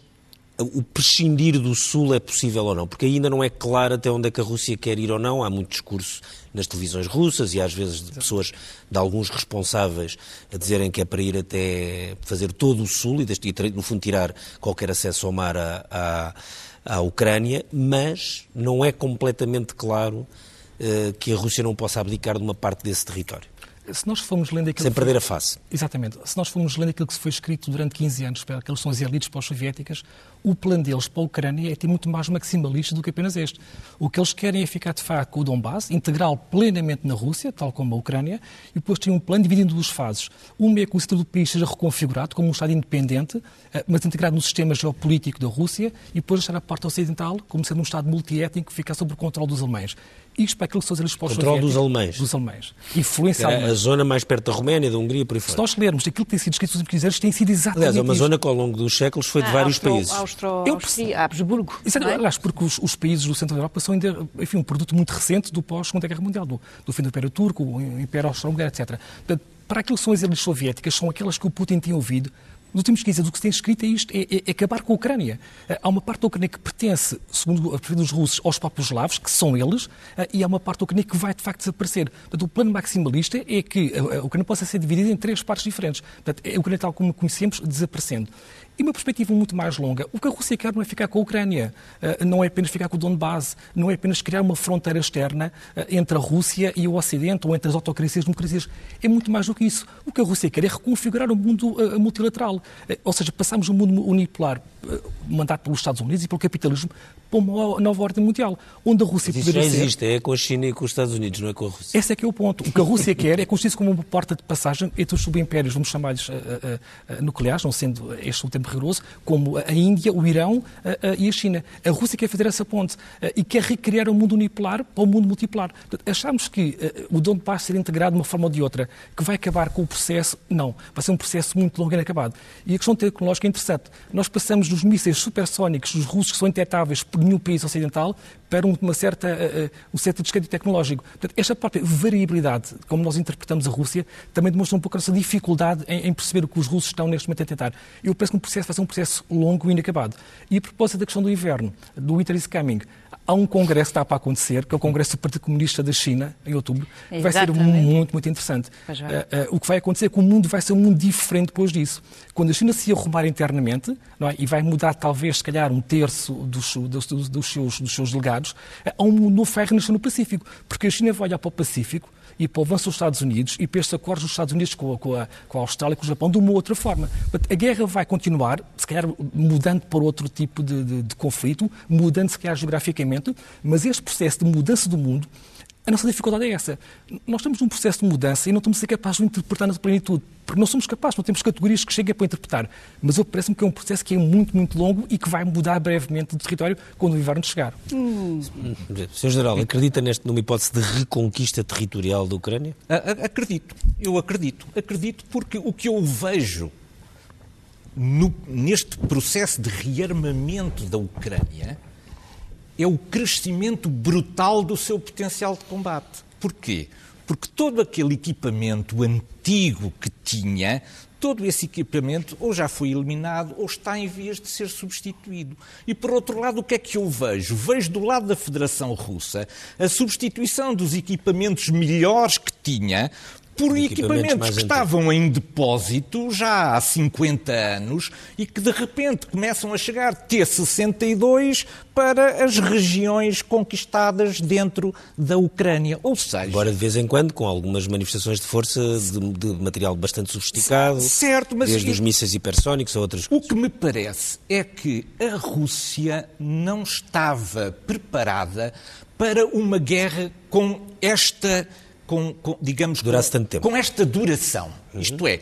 o prescindir do Sul é possível ou não? Porque ainda não é claro até onde é que a Rússia quer ir ou não. Há muito discurso nas televisões russas e às vezes de pessoas, de alguns responsáveis, a dizerem que é para ir até fazer todo o Sul e, no fundo, tirar qualquer acesso ao mar à, à, à Ucrânia, mas não é completamente claro uh, que a Rússia não possa abdicar de uma parte desse território se nós formos lendo aquilo Sem perder foi... a face. Exatamente. Se nós formos lendo aquilo que foi escrito durante 15 anos para aqueles são as elites pós-soviéticas, o plano deles para a Ucrânia é ter muito mais maximalista do que apenas este. O que eles querem é ficar, de facto, com o Donbass, integral plenamente na Rússia, tal como a Ucrânia, e depois tem um plano dividido em duas fases. Uma é que o sistema do país seja reconfigurado como um Estado independente, eh, mas integrado no sistema geopolítico da Rússia, e depois deixar a parte ocidental como sendo um Estado multiétnico que fica sob o controle dos alemães isto para aquilo que são os Controle dos alemães. Dos alemães. Influência alemã. A zona mais perto da Roménia, da Hungria, por aí fora. Se nós lermos aquilo que tem sido escrito nos últimos anos, tem sido exatamente Aliás, é uma isto. zona que ao longo dos séculos foi de ah, vários Austro, países. Austro, Austro, Habsburgo. Exato, é? Aliás, porque os, os, países do centro da Europa são ainda, enfim, um produto muito recente do pós-Segunda Guerra Mundial, do, do fim do Império Turco, o Império Austro-Húngaro, etc. Portanto, para aquilo que são as elites soviéticas, são aquelas que o Putin tinha ouvido nos últimos 15 anos, o que se tem escrito é isto, é, é, é, acabar com a Ucrânia. Eh, há uma parte da Ucrânia que pertence, segundo dos russos, aos próprios eslavos, que são eles, eh, e há uma parte da Ucrânia que vai, de facto, desaparecer. Portanto, o plano maximalista é que a Ucrânia possa ser dividida em três partes diferentes. Portanto, a Ucrânia, tal como conhecemos, desaparecendo. E uma perspectiva muito mais longa. O que a Rússia quer não é ficar com a Ucrânia, uh, não é apenas ficar com o Donbass, não é apenas criar uma fronteira externa uh, entre a Rússia e o Ocidente, ou entre as autocracias e as democracias. É muito mais do que isso. O que a Rússia quer é reconfigurar o mundo uh, multilateral. ou seja, passamos um mundo unipolar mandado pelos Estados Unidos e pelo capitalismo para uma nova ordem mundial, onde a Rússia isso já existe, é com a China e com os Estados Unidos, não é com a Rússia. Esse é que é o ponto. O que a Rússia quer é construir-se como uma porta de passagem entre os subimpérios, vamos chamar-lhes uh, uh, uh, nucleares, não sendo este o tempo rigoroso, como a Índia, o Irão e a China. A Rússia quer fazer essa ponte e quer recriar o mundo unipolar para o mundo multipolar. Achamos que o Dom de ser integrado de uma forma ou de outra, que vai acabar com o processo, não. Vai ser um processo muito longo e inacabado. E a questão tecnológica é interessante. Nós passamos dos mísseis supersónicos, dos russos que são indetáveis por nenhum país ocidental, para uma certa, uh, um certo descrédito tecnológico. Portanto, esta própria variabilidade, como nós interpretamos a Rússia, também demonstra um pouco a nossa dificuldade em, em, perceber o que os russos estão neste momento a tentar. Eu penso que o processo vai ser um processo longo e inacabado. E a propósito da questão do inverno, do winter is coming, há um congresso que está para acontecer, que é o Congresso do Partido Comunista da China, em outubro, que vai ser muito, muito interessante. Uh, uh, o que vai acontecer é que o mundo vai ser um mundo diferente depois disso. Quando a China se arrumar internamente, é? e vai mudar talvez, se calhar, um terço dos, dos, dos, seus, dos seus delegados, há um novo ferro no Pacífico. Porque a China vai olhar para o Pacífico e para o avanço dos Estados Unidos e para estes acordos dos Estados Unidos com a, com a, com a Austrália e com o Japão de uma outra forma. A guerra vai continuar, se calhar mudando para outro tipo de, de, de conflito, mudando se calhar geograficamente, mas este processo de mudança do mundo a nossa dificuldade é essa. Nós estamos num processo de mudança e não estamos a ser capazes de interpretar na plenitude, porque não somos capazes, não temos categorias que cheguem para interpretar. Mas eu parece-me que é um processo que é muito, muito longo e que vai mudar brevemente de território quando o inverno chegar. Hum. Sr. General, acredita neste, numa hipótese de reconquista territorial da Ucrânia? Acredito. Eu acredito. Acredito porque o que eu vejo no, neste processo de rearmamento da Ucrânia é o crescimento brutal do seu potencial de combate. Porquê? Porque todo aquele equipamento antigo que tinha, todo esse equipamento ou já foi eliminado ou está em vias de ser substituído. E por outro lado, o que é que eu vejo? Vejo do lado da Federação Russa a substituição dos equipamentos melhores que tinha por equipamentos, que estavam em depósito já há 50 anos e que de repente começam a chegar T-62 para as regiões conquistadas dentro da Ucrânia. Ou seja. Embora de vez em quando, com algumas manifestações de força de, de material bastante sofisticado. Certo, mas. Desde os mísseis hipersónicos a outras coisas. O que me parece é que a Rússia não estava preparada para uma guerra com esta com, com digamos, Durasse com, tanto tempo. com esta duração. Uhum. Isto é,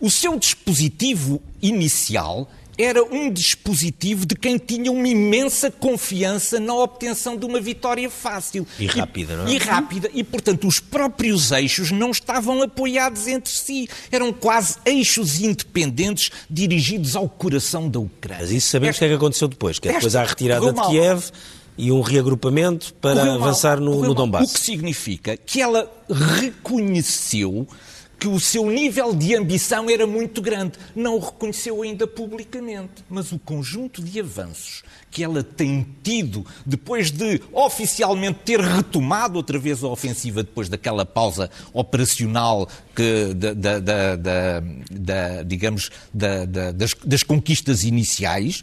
o seu dispositivo inicial era um dispositivo de quem tinha uma imensa confiança na obtenção de uma vitória fácil. E rápida, e, não é? E rápida. E, portanto, os próprios eixos não estavam apoiados entre si. Eram quase eixos independentes dirigidos ao coração da Ucrânia. Mas isso sabemos o que é que aconteceu depois, que é depois há a retirada de Kiev e um reagrupamento para correu avançar mal, no, no Donbass. O que significa que ela reconheceu que o seu nível de ambição era muito grande. Não o reconheceu ainda publicamente, mas o conjunto de avanços que ela tem tido depois de oficialmente ter retomado outra vez a ofensiva depois daquela pausa operacional que, da, da, da, da digamos, das, das conquistas iniciais,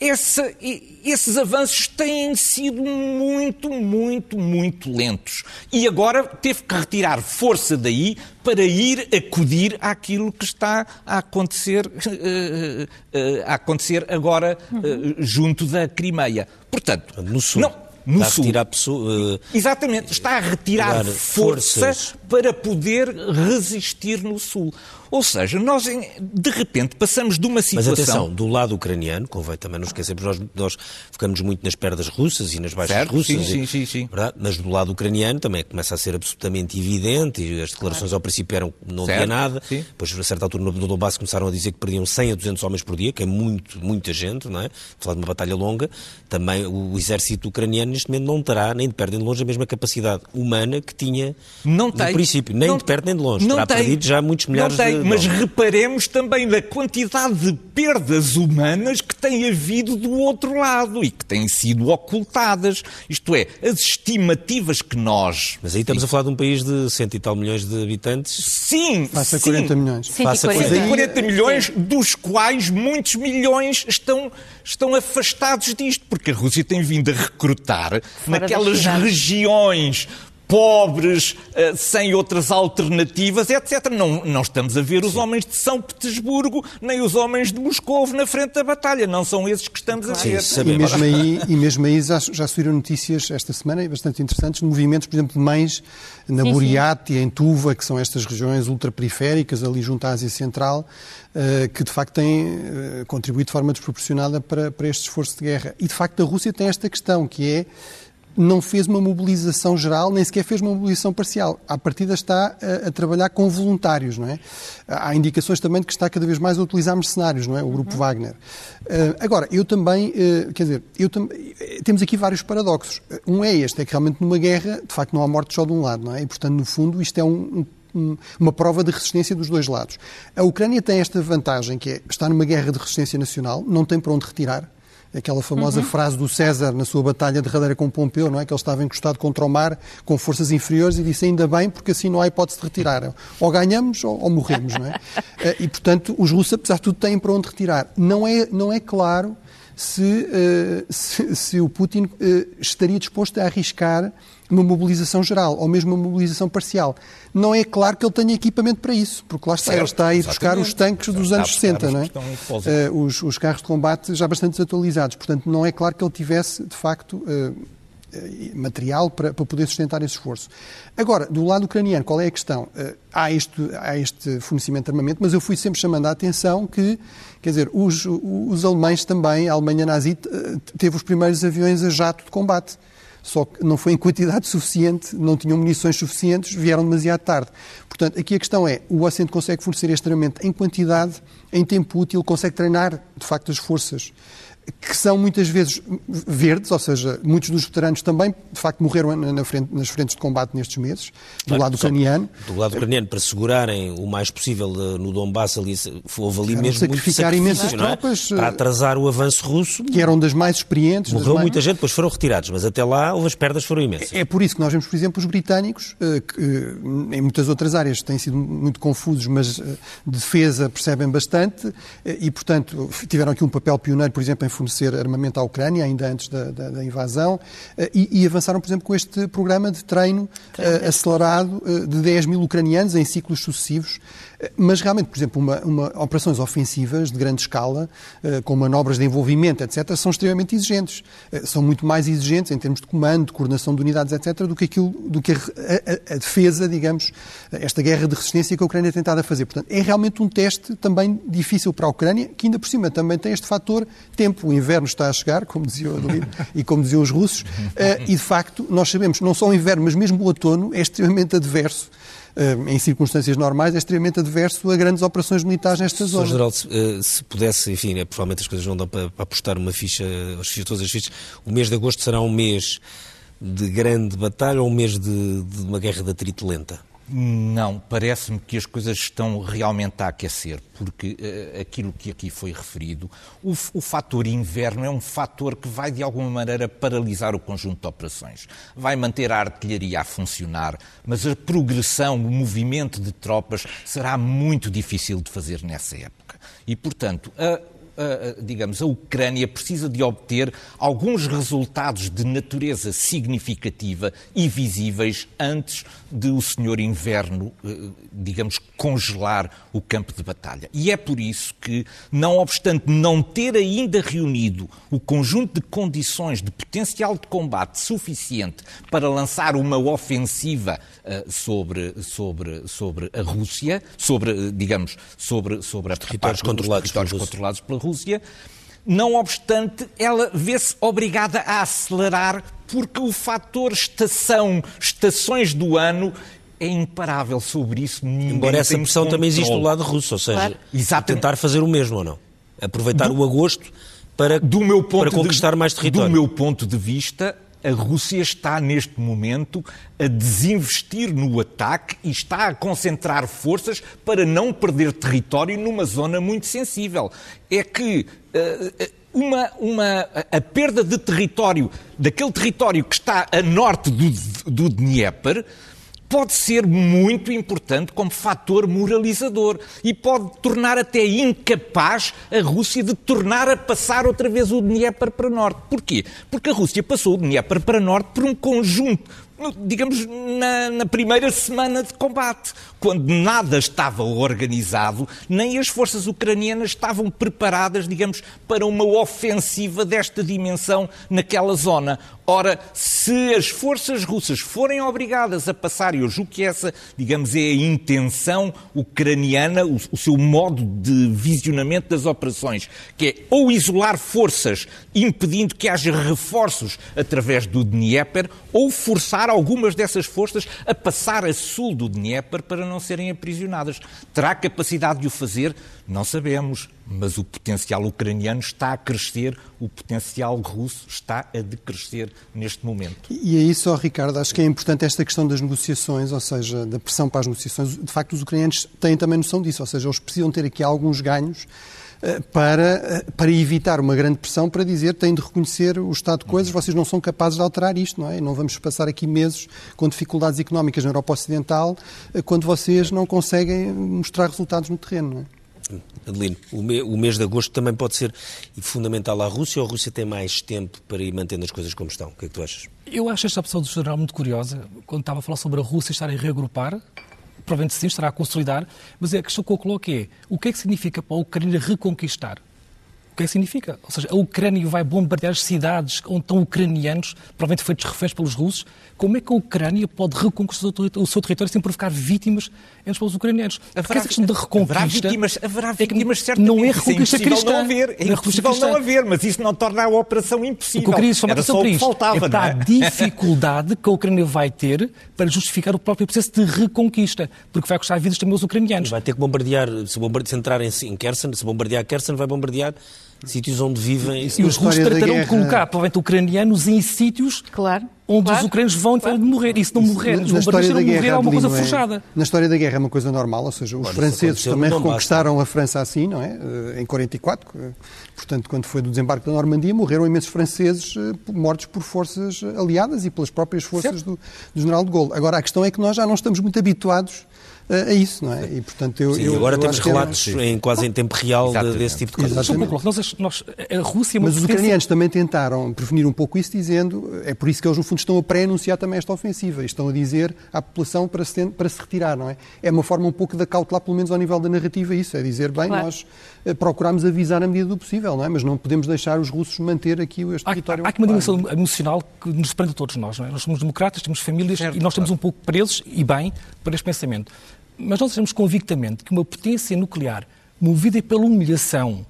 esse, esses avanços têm sido muito, muito, muito lentos. E agora teve que retirar força daí para ir acudir àquilo que está a acontecer, uh, uh, a acontecer agora uh, junto da Crimeia. Portanto, no sul. Não, no está sul. a retirar pessoa, Exatamente, está a retirar, retirar força forças. para poder resistir no sul. Ou seja, nós de repente passamos de uma situação. Mas atenção, do lado ucraniano, convém também não esquecermos, nós, nós focamos muito nas perdas russas e nas baixas certo, russas. Sim, e, sim, sim, sim. Mas do lado ucraniano também começa a ser absolutamente evidente, e as declarações ao princípio eram que não havia nada, sim. depois a certa altura no Donbass começaram a dizer que perdiam 100 a 200 homens por dia, que é muito, muita gente, não é? Falar de uma batalha longa. Também o exército ucraniano neste momento não terá, nem de perto nem de longe, a mesma capacidade humana que tinha não no tem. princípio, nem não, de perto nem de longe. Não terá tem. perdido já muitos milhares não tem. Mas reparemos também na quantidade de perdas humanas que tem havido do outro lado e que têm sido ocultadas. Isto é, as estimativas que nós. Mas aí estamos a falar de um país de cento e tal milhões de habitantes. Sim, Passa sim. 40 milhões. 140. 140 milhões, dos quais muitos milhões estão, estão afastados disto, porque a Rússia tem vindo a recrutar das naquelas regiões pobres, eh, sem outras alternativas, etc. Não, não estamos a ver os homens de São Petersburgo, nem os homens de Moscou na frente da batalha. Não são esses que estamos a Sim, ver. sabemos. E mesmo aí, e mesmo aí já, já surgiram notícias esta semana, e bastante interessantes, de movimentos, por exemplo, de mães na Sim, Buriati, em Tuva, que são estas regiões ultraperiféricas, ali junto à Ásia Central, eh, que de facto têm eh, contribuído de forma desproporcionada para, para este esforço de guerra. E de facto a Rússia tem esta questão, que é não fez uma mobilização geral, nem sequer fez uma mobilização parcial. À partida está a, a trabalhar com voluntários, não é? Há indicações também de que está cada vez mais a utilizar mercenários, não é? O grupo Wagner. Uh, agora, eu também, uh, quer dizer, eu tam temos aqui vários paradoxos. Um é este, é que realmente numa guerra, de facto, não há morte só de um lado, não é? E, portanto, no fundo, isto é um, um uma prova de resistência dos dois lados. A Ucrânia tem esta vantagem, que é estar numa guerra de resistência nacional, não tem para onde retirar, aquela famosa frase do César na sua batalha derradeira com Pompeu, não é? Que ele estava encostado contra o mar com forças inferiores e disse ainda bem, porque assim não há hipótese de retirar. Ou ganhamos ou, ou morremos, não é? Eh, E, portanto, os russos, apesar de tudo, têm para onde retirar. Não é, não é claro se, eh, se, se o Putin eh, estaria disposto a arriscar uma mobilização geral ou mesmo uma mobilização parcial. Não é claro que ele tenha equipamento para isso, porque lá está, Certo, ele está a ir buscar os tanques dos está anos buscar 60, os não é? Eh, os, os carros de combate já bastante desatualizados. Portanto, não é claro que ele tivesse, de facto, eh, material para, para poder sustentar esse esforço. Agora, do lado ucraniano, qual é a questão? Eh, há, este, há este fornecimento de armamento, mas eu fui sempre chamando a atenção que, quer dizer, os, os alemães também, a Alemanha nazi, teve os primeiros aviões a jato de combate. Só que não foi em quantidade suficiente, não tinham munições suficientes, vieram demasiado tarde. Portanto, aqui a questão é, o Ocidente consegue fornecer este armamento em quantidade, em tempo útil, consegue treinar, de facto, as forças que são muitas vezes verdes, ou seja, muitos dos veteranos também, de facto, morreram na frente, nas frentes de combate nestes meses, do lado ucraniano. Do lado ucraniano, para segurarem o mais possível eh, no Donbass, ali, houve ali mesmo sacrificar imensas é? tropas, Para eh, atrasar o avanço russo, que eram das mais experientes. morreu mais- muita gente, depois foram retirados, mas até lá houve as perdas foram imensas. É por isso que nós vemos, por exemplo, os britânicos, eh, que em muitas outras áreas têm sido muito confusos, mas de defesa percebem bastante e, portanto, tiveram aqui um papel pioneiro, por exemplo, em fornecer armamento à Ucrânia, ainda antes da, da- da invasão, eh, e, e avançaram, por exemplo, com este programa de treino eh, acelerado eh, de 10 mil ucranianos em ciclos sucessivos. Mas realmente, por exemplo, uma, uma- operações ofensivas de grande escala, eh, com manobras de envolvimento, etc., são extremamente exigentes. Eh, São muito mais exigentes em termos de comando, de coordenação de unidades, etc., do que, aquilo, do que a, a- a defesa, digamos, esta guerra de resistência que a Ucrânia tem estado a fazer. Portanto, é realmente um teste também difícil para a Ucrânia, que ainda por cima também tem este fator tempo. O inverno está a chegar, como dizia o Adolino, e como diziam os russos, eh, e de facto, nós sabemos, não só o inverno, mas mesmo o outono é extremamente adverso. Em circunstâncias normais, é extremamente adverso a grandes operações militares nesta Sr. zona. General, se, eh, se pudesse, enfim, né, provavelmente as coisas não dão para, para apostar uma ficha, as fichas, todas as fichas, o mês de agosto será um mês de grande batalha ou um mês de, de uma guerra de atrito lenta? Não, parece-me que as coisas estão realmente a aquecer, porque eh, aquilo que aqui foi referido, o, o fator inverno é um fator que vai de alguma maneira paralisar o conjunto de operações. Vai manter a artilharia a funcionar, mas a progressão, o movimento de tropas será muito difícil de fazer nessa época. E, portanto, a- digamos, a Ucrânia precisa de obter alguns resultados de natureza significativa e visíveis antes de o senhor inverno, eh, digamos, congelar o campo de batalha. E é por isso que, não obstante não ter ainda reunido o conjunto de condições de potencial de combate suficiente para lançar uma ofensiva eh, sobre, sobre, sobre a Rússia, sobre, eh, digamos, sobre, sobre a territórios parte dos controlados pela territórios Rússia. controlados pela Rússia. Não obstante, ela vê-se obrigada a acelerar porque o fator estação, estações do ano, é imparável sobre isso. Embora essa pressão também existe do lado russo, ou seja, Claro. Tentar fazer o mesmo ou não? Aproveitar o agosto para, do meu ponto para conquistar de, mais território. Do meu ponto de vista, a Rússia está neste momento a desinvestir no ataque e está a concentrar forças para não perder território numa zona muito sensível. É que uh, uma, uma, a perda de território, daquele território que está a norte do, do Dnieper, pode ser muito importante como fator moralizador e pode tornar até incapaz a Rússia de tornar a passar outra vez o Dnieper para norte. Porquê? Porque a Rússia passou o Dnieper para norte por um conjunto digamos, na, na, primeira semana de combate, quando nada estava organizado, nem as forças ucranianas estavam preparadas, digamos, para uma ofensiva desta dimensão naquela zona. Ora, se as forças russas forem obrigadas a passar, e eu julgo que essa, digamos, é a intenção ucraniana, o, o seu modo de visionamento das operações, que é ou isolar forças impedindo que haja reforços através do Dnieper, ou forçar algumas dessas forças a passar a sul do Dnieper para não serem aprisionadas. Terá capacidade de o fazer? Não sabemos, mas o potencial ucraniano está a crescer, o potencial russo está a decrescer neste momento. E é isso, Ricardo, acho que é importante esta questão das negociações, ou seja, da pressão para as negociações. De facto, os ucranianos têm também noção disso, ou seja, eles precisam ter aqui alguns ganhos eh, para, eh, para evitar uma grande pressão para dizer têm de reconhecer o estado de coisas, vocês não são capazes de alterar isto, não é? Não vamos passar aqui meses com dificuldades económicas na Europa Ocidental eh, quando vocês não conseguem mostrar resultados no terreno, não é? Adelino, o mês de agosto também pode ser fundamental à Rússia ou a Rússia tem mais tempo para ir mantendo as coisas como estão? O que é que tu achas? Eu acho esta opção do general muito curiosa, quando estava a falar sobre a Rússia estar a reagrupar, provavelmente sim, estará a consolidar, mas a questão que eu coloco é o que é que significa para a Ucrânia reconquistar? O que é que significa? Ou seja, a Ucrânia vai bombardear as cidades onde estão ucranianos, provavelmente feitos reféns pelos russos. Como é que a Ucrânia pode reconquistar o seu território sem provocar vítimas entre os povos ucranianos? Porque essa questão da reconquista... Haverá vítimas, haverá vítimas é certamente. Não é reconquista é cristã. Não haver, é, é impossível não haver, mas isso não torna a operação impossível. O que eu queria chamar Era só o que faltava, é para é? a dificuldade que a Ucrânia vai ter para justificar o próprio processo de reconquista, porque vai custar vidas também aos ucranianos. Vai ter que bombardear, se, bombardear, se entrar em, em Kherson, se bombardear Kherson, vai bombardear sítios onde vivem. E os russos tratarão de colocar, provavelmente, ucranianos em sítios claro, onde claro, os ucranianos vão claro. de morrer. E se não morrer, na, na história da guerra, morrer, é uma coisa forjada. É, na história da guerra é uma coisa normal, ou seja, os franceses também reconquistaram basta. a França assim, não é? Eh, em 44, eh, portanto, quando foi do desembarque da Normandia, morreram imensos franceses eh, mortos por forças aliadas e pelas próprias forças do, do general de Gaulle. Agora, a questão é que nós já não estamos muito habituados a isso, não é? E, portanto, eu, Sim, eu agora eu temos relatos é... em, quase em tempo real de, desse tipo de coisas. Nós, nós, a Rússia é Mas os ucranianos também tentaram prevenir um pouco isso, dizendo, é por isso que eles, no fundo, estão a pré-anunciar também esta ofensiva. E estão a dizer à população para se, para se retirar, não é? É uma forma um pouco de acautelar, pelo menos ao nível da narrativa, isso. É dizer, bem, claro. nós eh, procuramos avisar na medida do possível, não é? Mas não podemos deixar os russos manter aqui este há, território. Há, há aqui uma dimensão emocional que nos prende a todos nós, não é? Nós somos democratas, temos famílias certo, e nós estamos claro. um pouco presos, e bem, para este pensamento. Mas nós achamos convictamente que uma potência nuclear movida pela humilhação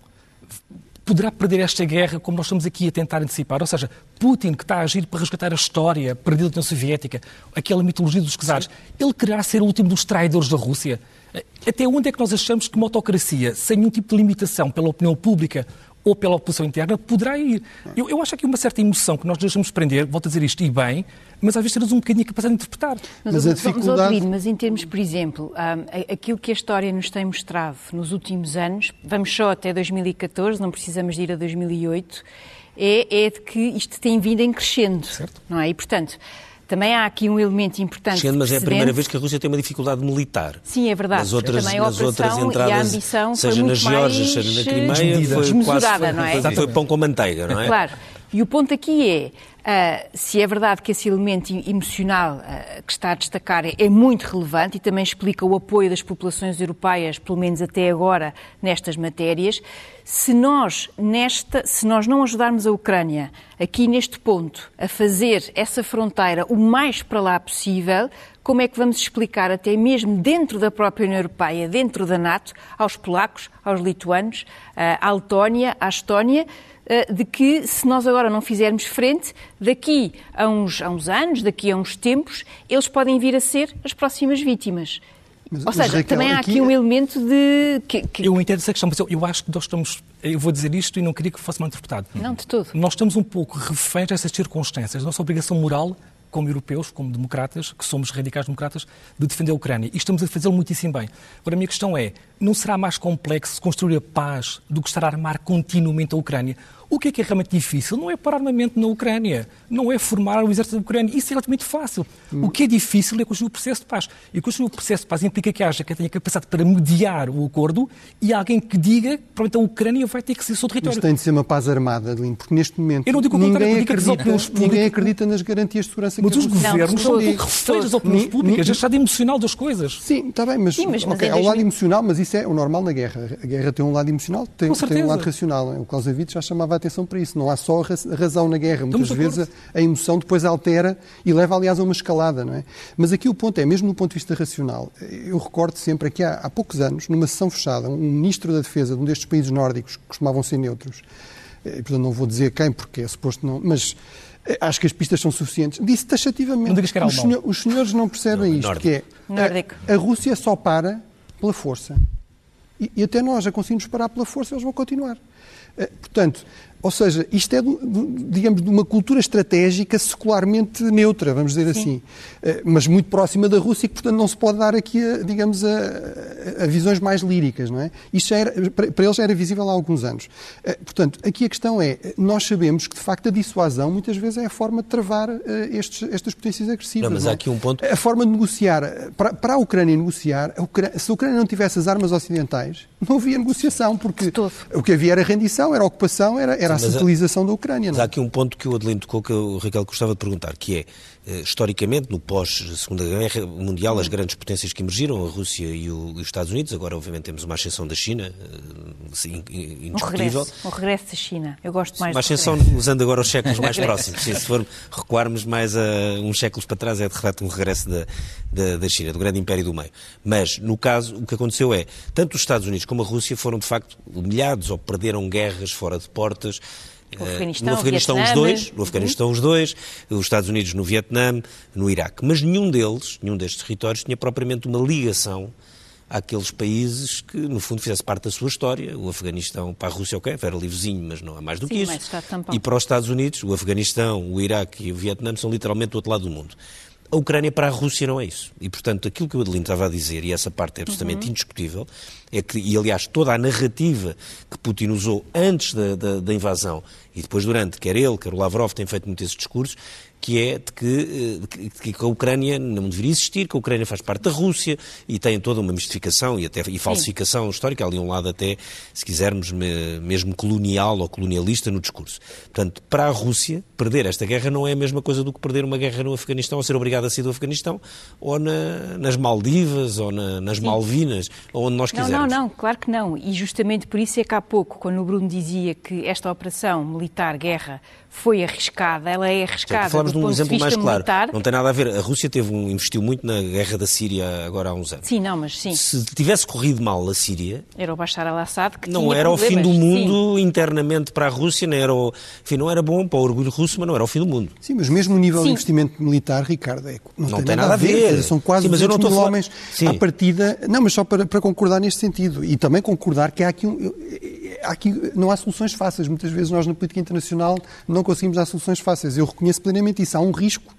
poderá perder esta guerra como nós estamos aqui a tentar antecipar. Ou seja, Putin, que está a agir para resgatar a história perdida da União Soviética, aquela mitologia dos czares, ele quererá ser o último dos traidores da Rússia. Até onde é que nós achamos que uma autocracia, sem nenhum tipo de limitação pela opinião pública ou pela oposição interna, poderá ir. Eu, eu acho aqui uma certa emoção que nós deixamos prender, volto a dizer isto, e bem, mas às vezes temos um bocadinho a capacidade de interpretar. Mas, mas a dificuldade... Mas, mas em termos, por exemplo, um, aquilo que a história nos tem mostrado nos últimos anos, vamos só até 2014, não precisamos de ir a 2008, é, é de que isto tem vindo em crescendo, certo. não é? E, portanto, também há aqui um elemento importante. Sendo, mas é a primeira vez que a Rússia tem uma dificildade militar. Sim, é verdade. Nas outras, também a nas outras entradas, e a ambição seja na Geórgia, seja na Crimeia, foi quase foi, não é? foi pão com manteiga, não é? Claro. E o ponto aqui é, Uh, se é verdade que esse elemento emocional uh, que está a destacar é, é, muito relevante e também explica o apoio das populações europeias, pelo menos até agora, nestas matérias, se nós, nesta, se nós não ajudarmos a Ucrânia aqui neste ponto a fazer essa fronteira o mais para lá possível, como é que vamos explicar, até mesmo dentro da própria União Europeia, dentro da NATO, aos polacos, aos lituanos, uh, à Letónia, à Estónia, de que se nós agora não fizermos frente, daqui a uns, a uns anos, daqui a uns tempos, eles podem vir a ser as próximas vítimas. Mas, Ou seja, Raquel, também há aqui, aqui um elemento de. Que, que... Eu entendo essa questão, mas eu, eu, acho que nós estamos. Eu vou dizer isto e não queria que fosse mal interpretado. Não, de todo. Nós estamos um pouco reféns dessas circunstâncias. Nossa obrigação moral como europeus, como democratas, que somos radicais democratas, de defender a Ucrânia. E estamos a fazê-lo muitíssimo bem. Agora, a minha questão é, não será mais complexo construir a paz do que estar a armar continuamente a Ucrânia? O que é que é realmente difícil? Não é pôr armamento na Ucrânia, não é formar o exército da Ucrânia. Isso é relativamente fácil. Hum. O que é difícil é construir o processo de paz. E construir o processo de paz implica que haja quem tenha capacidade para mediar o acordo e alguém que diga que a Ucrânia vai ter que ser o seu território. Mas tem de ser uma paz armada, Adeline, porque neste momento Eu não digo ninguém, acredita, públicos... ninguém acredita nas garantias de segurança mas que Mas os governos são reféns das opiniões públicas, já está de emocional das coisas. Sim, está bem, mas, Sim, mas, okay, mas é o lado emocional, mas isso é o normal na guerra. A guerra tem um lado emocional, tem, tem um lado racional. O Clausewitz já chamava a atenção para isso. Não há só a razão na guerra. Muitas vezes a, a, emoção depois altera e leva, aliás, a uma escalada, não é? Mas aqui o ponto é, mesmo do ponto de vista racional, eu recordo sempre que há, há poucos anos, numa sessão fechada, um ministro da Defesa de um destes países nórdicos, que costumavam ser neutros, eh, e, portanto não vou dizer quem, porque é suposto não, mas eh, acho que as pistas são suficientes, disse taxativamente. Não os, senhor, os senhores não percebem não, isto, nórdico. que é a, a Rússia só para pela força. E, e, até nós a conseguimos parar pela força, eles vão continuar. Eh, portanto, ou seja, isto é, digamos, de uma cultura estratégica secularmente neutra, vamos dizer Sim. assim, eh, mas muito próxima da Rússia, que, portanto, não se pode dar aqui, a, digamos, a, a, visões mais líricas, não é? Isto era, para eles já era visível há alguns anos. Eh, portanto, aqui a questão é, nós sabemos que, de facto, a dissuasão muitas vezes é a forma de travar estes, estas potências agressivas. Não, mas não há é? aqui um ponto... A forma de negociar, para, para a Ucrânia negociar, a Ucrânia, se a Ucrânia não tivesse as armas ocidentais, não havia negociação, porque o que havia era rendição, era ocupação, era, era a centralização da Ucrânia. Mas não? há aqui um ponto que o Adelino tocou que o Raquel gostava de perguntar, que é, historicamente, no pós-Segunda Guerra Mundial, as grandes potências que emergiram, a Rússia e, o, os Estados Unidos, agora obviamente temos uma ascensão da China, eh, indiscutível. Um regresso, um regresso da China, eu gosto mais Uma ascensão usando agora os séculos mais próximos. Sim, se for recuarmos mais a uns séculos para trás, é de facto um regresso da, da, da China, do grande império do meio. Mas, no caso, o que aconteceu é, tanto os Estados Unidos como a Rússia foram de facto humilhados ou perderam guerras fora de portas no Afeganistão, no Afeganistão Vietnã, os dois, no Afeganistão uhum. os dois, os Estados Unidos no Vietnã, no Iraque. Mas nenhum deles, nenhum destes territórios, tinha propriamente uma ligação àqueles países que, no fundo, fizesse parte da sua história. O Afeganistão, para a Rússia, ok, era livrezinho, mas não há mais do Sim, que isso. E para os Estados Unidos, o Afeganistão, o Iraque e o Vietnã são literalmente do outro lado do mundo. A Ucrânia para a Rússia não é isso. E, portanto, aquilo que o Adelino estava a dizer, e essa parte é absolutamente uhum. indiscutível, é que, e aliás, toda a narrativa que Putin usou antes da, da, da invasão e depois durante, quer ele, quer o Lavrov, têm feito muito esses discursos, que é de que, de que, a Ucrânia não deveria existir, que a Ucrânia faz parte da Rússia e tem toda uma mistificação e até e falsificação Sim. histórica, ali um lado até, se quisermos, mesmo colonial ou colonialista no discurso. Portanto, para a Rússia, perder esta guerra não é a mesma coisa do que perder uma guerra no Afeganistão ou ser obrigado a sair do Afeganistão ou na, nas Maldivas ou na, nas Sim. Malvinas ou onde nós quisermos. Não, não, não, claro que não. E justamente por isso é que há pouco, quando o Bruno dizia que esta operação militar, guerra, foi arriscada, ela é arriscada. Falamos de um exemplo mais claro. Militar. Não tem nada a ver. A Rússia teve um, investiu muito na guerra da Síria agora há uns anos. Sim, não, mas sim. Se tivesse corrido mal a Síria. Era o Bashar al-Assad que Não era o fim do mundo sim. internamente para a Rússia, não era, o, enfim, não era bom para o orgulho russo, mas não era o fim do mundo. Sim, mas mesmo o nível sim. de investimento militar, Ricardo, é, não, não tem, tem, nada, a ver. ver. São quase sim, mas 200 mil homens à partida. Não, mas só para, para concordar neste sentido. E também concordar que há aqui um aqui não há soluções fáceis. Muitas vezes nós na política internacional não conseguimos dar soluções fáceis. Eu reconheço plenamente isso. Há um risco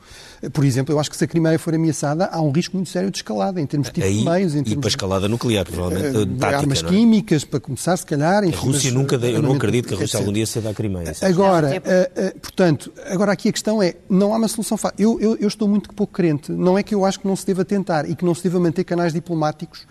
por exemplo, eu acho que se a Crimeia for ameaçada, há um risco muito sério de escalada, em termos de tipo Aí, de meios. Em termos e para escalada nuclear, provavelmente, uh, tática, Armas é? químicas, para começar, se calhar. Enfim, a Rússia nunca, deu, eu não acredito que a Rússia algum dia ceda a Crimeia. Agora, uh, uh, portanto, agora aqui a questão é, não há uma solução fácil. Eu, eu, eu, estou muito pouco crente. Não é que eu acho que não se deva tentar e que não se deva manter canais diplomáticos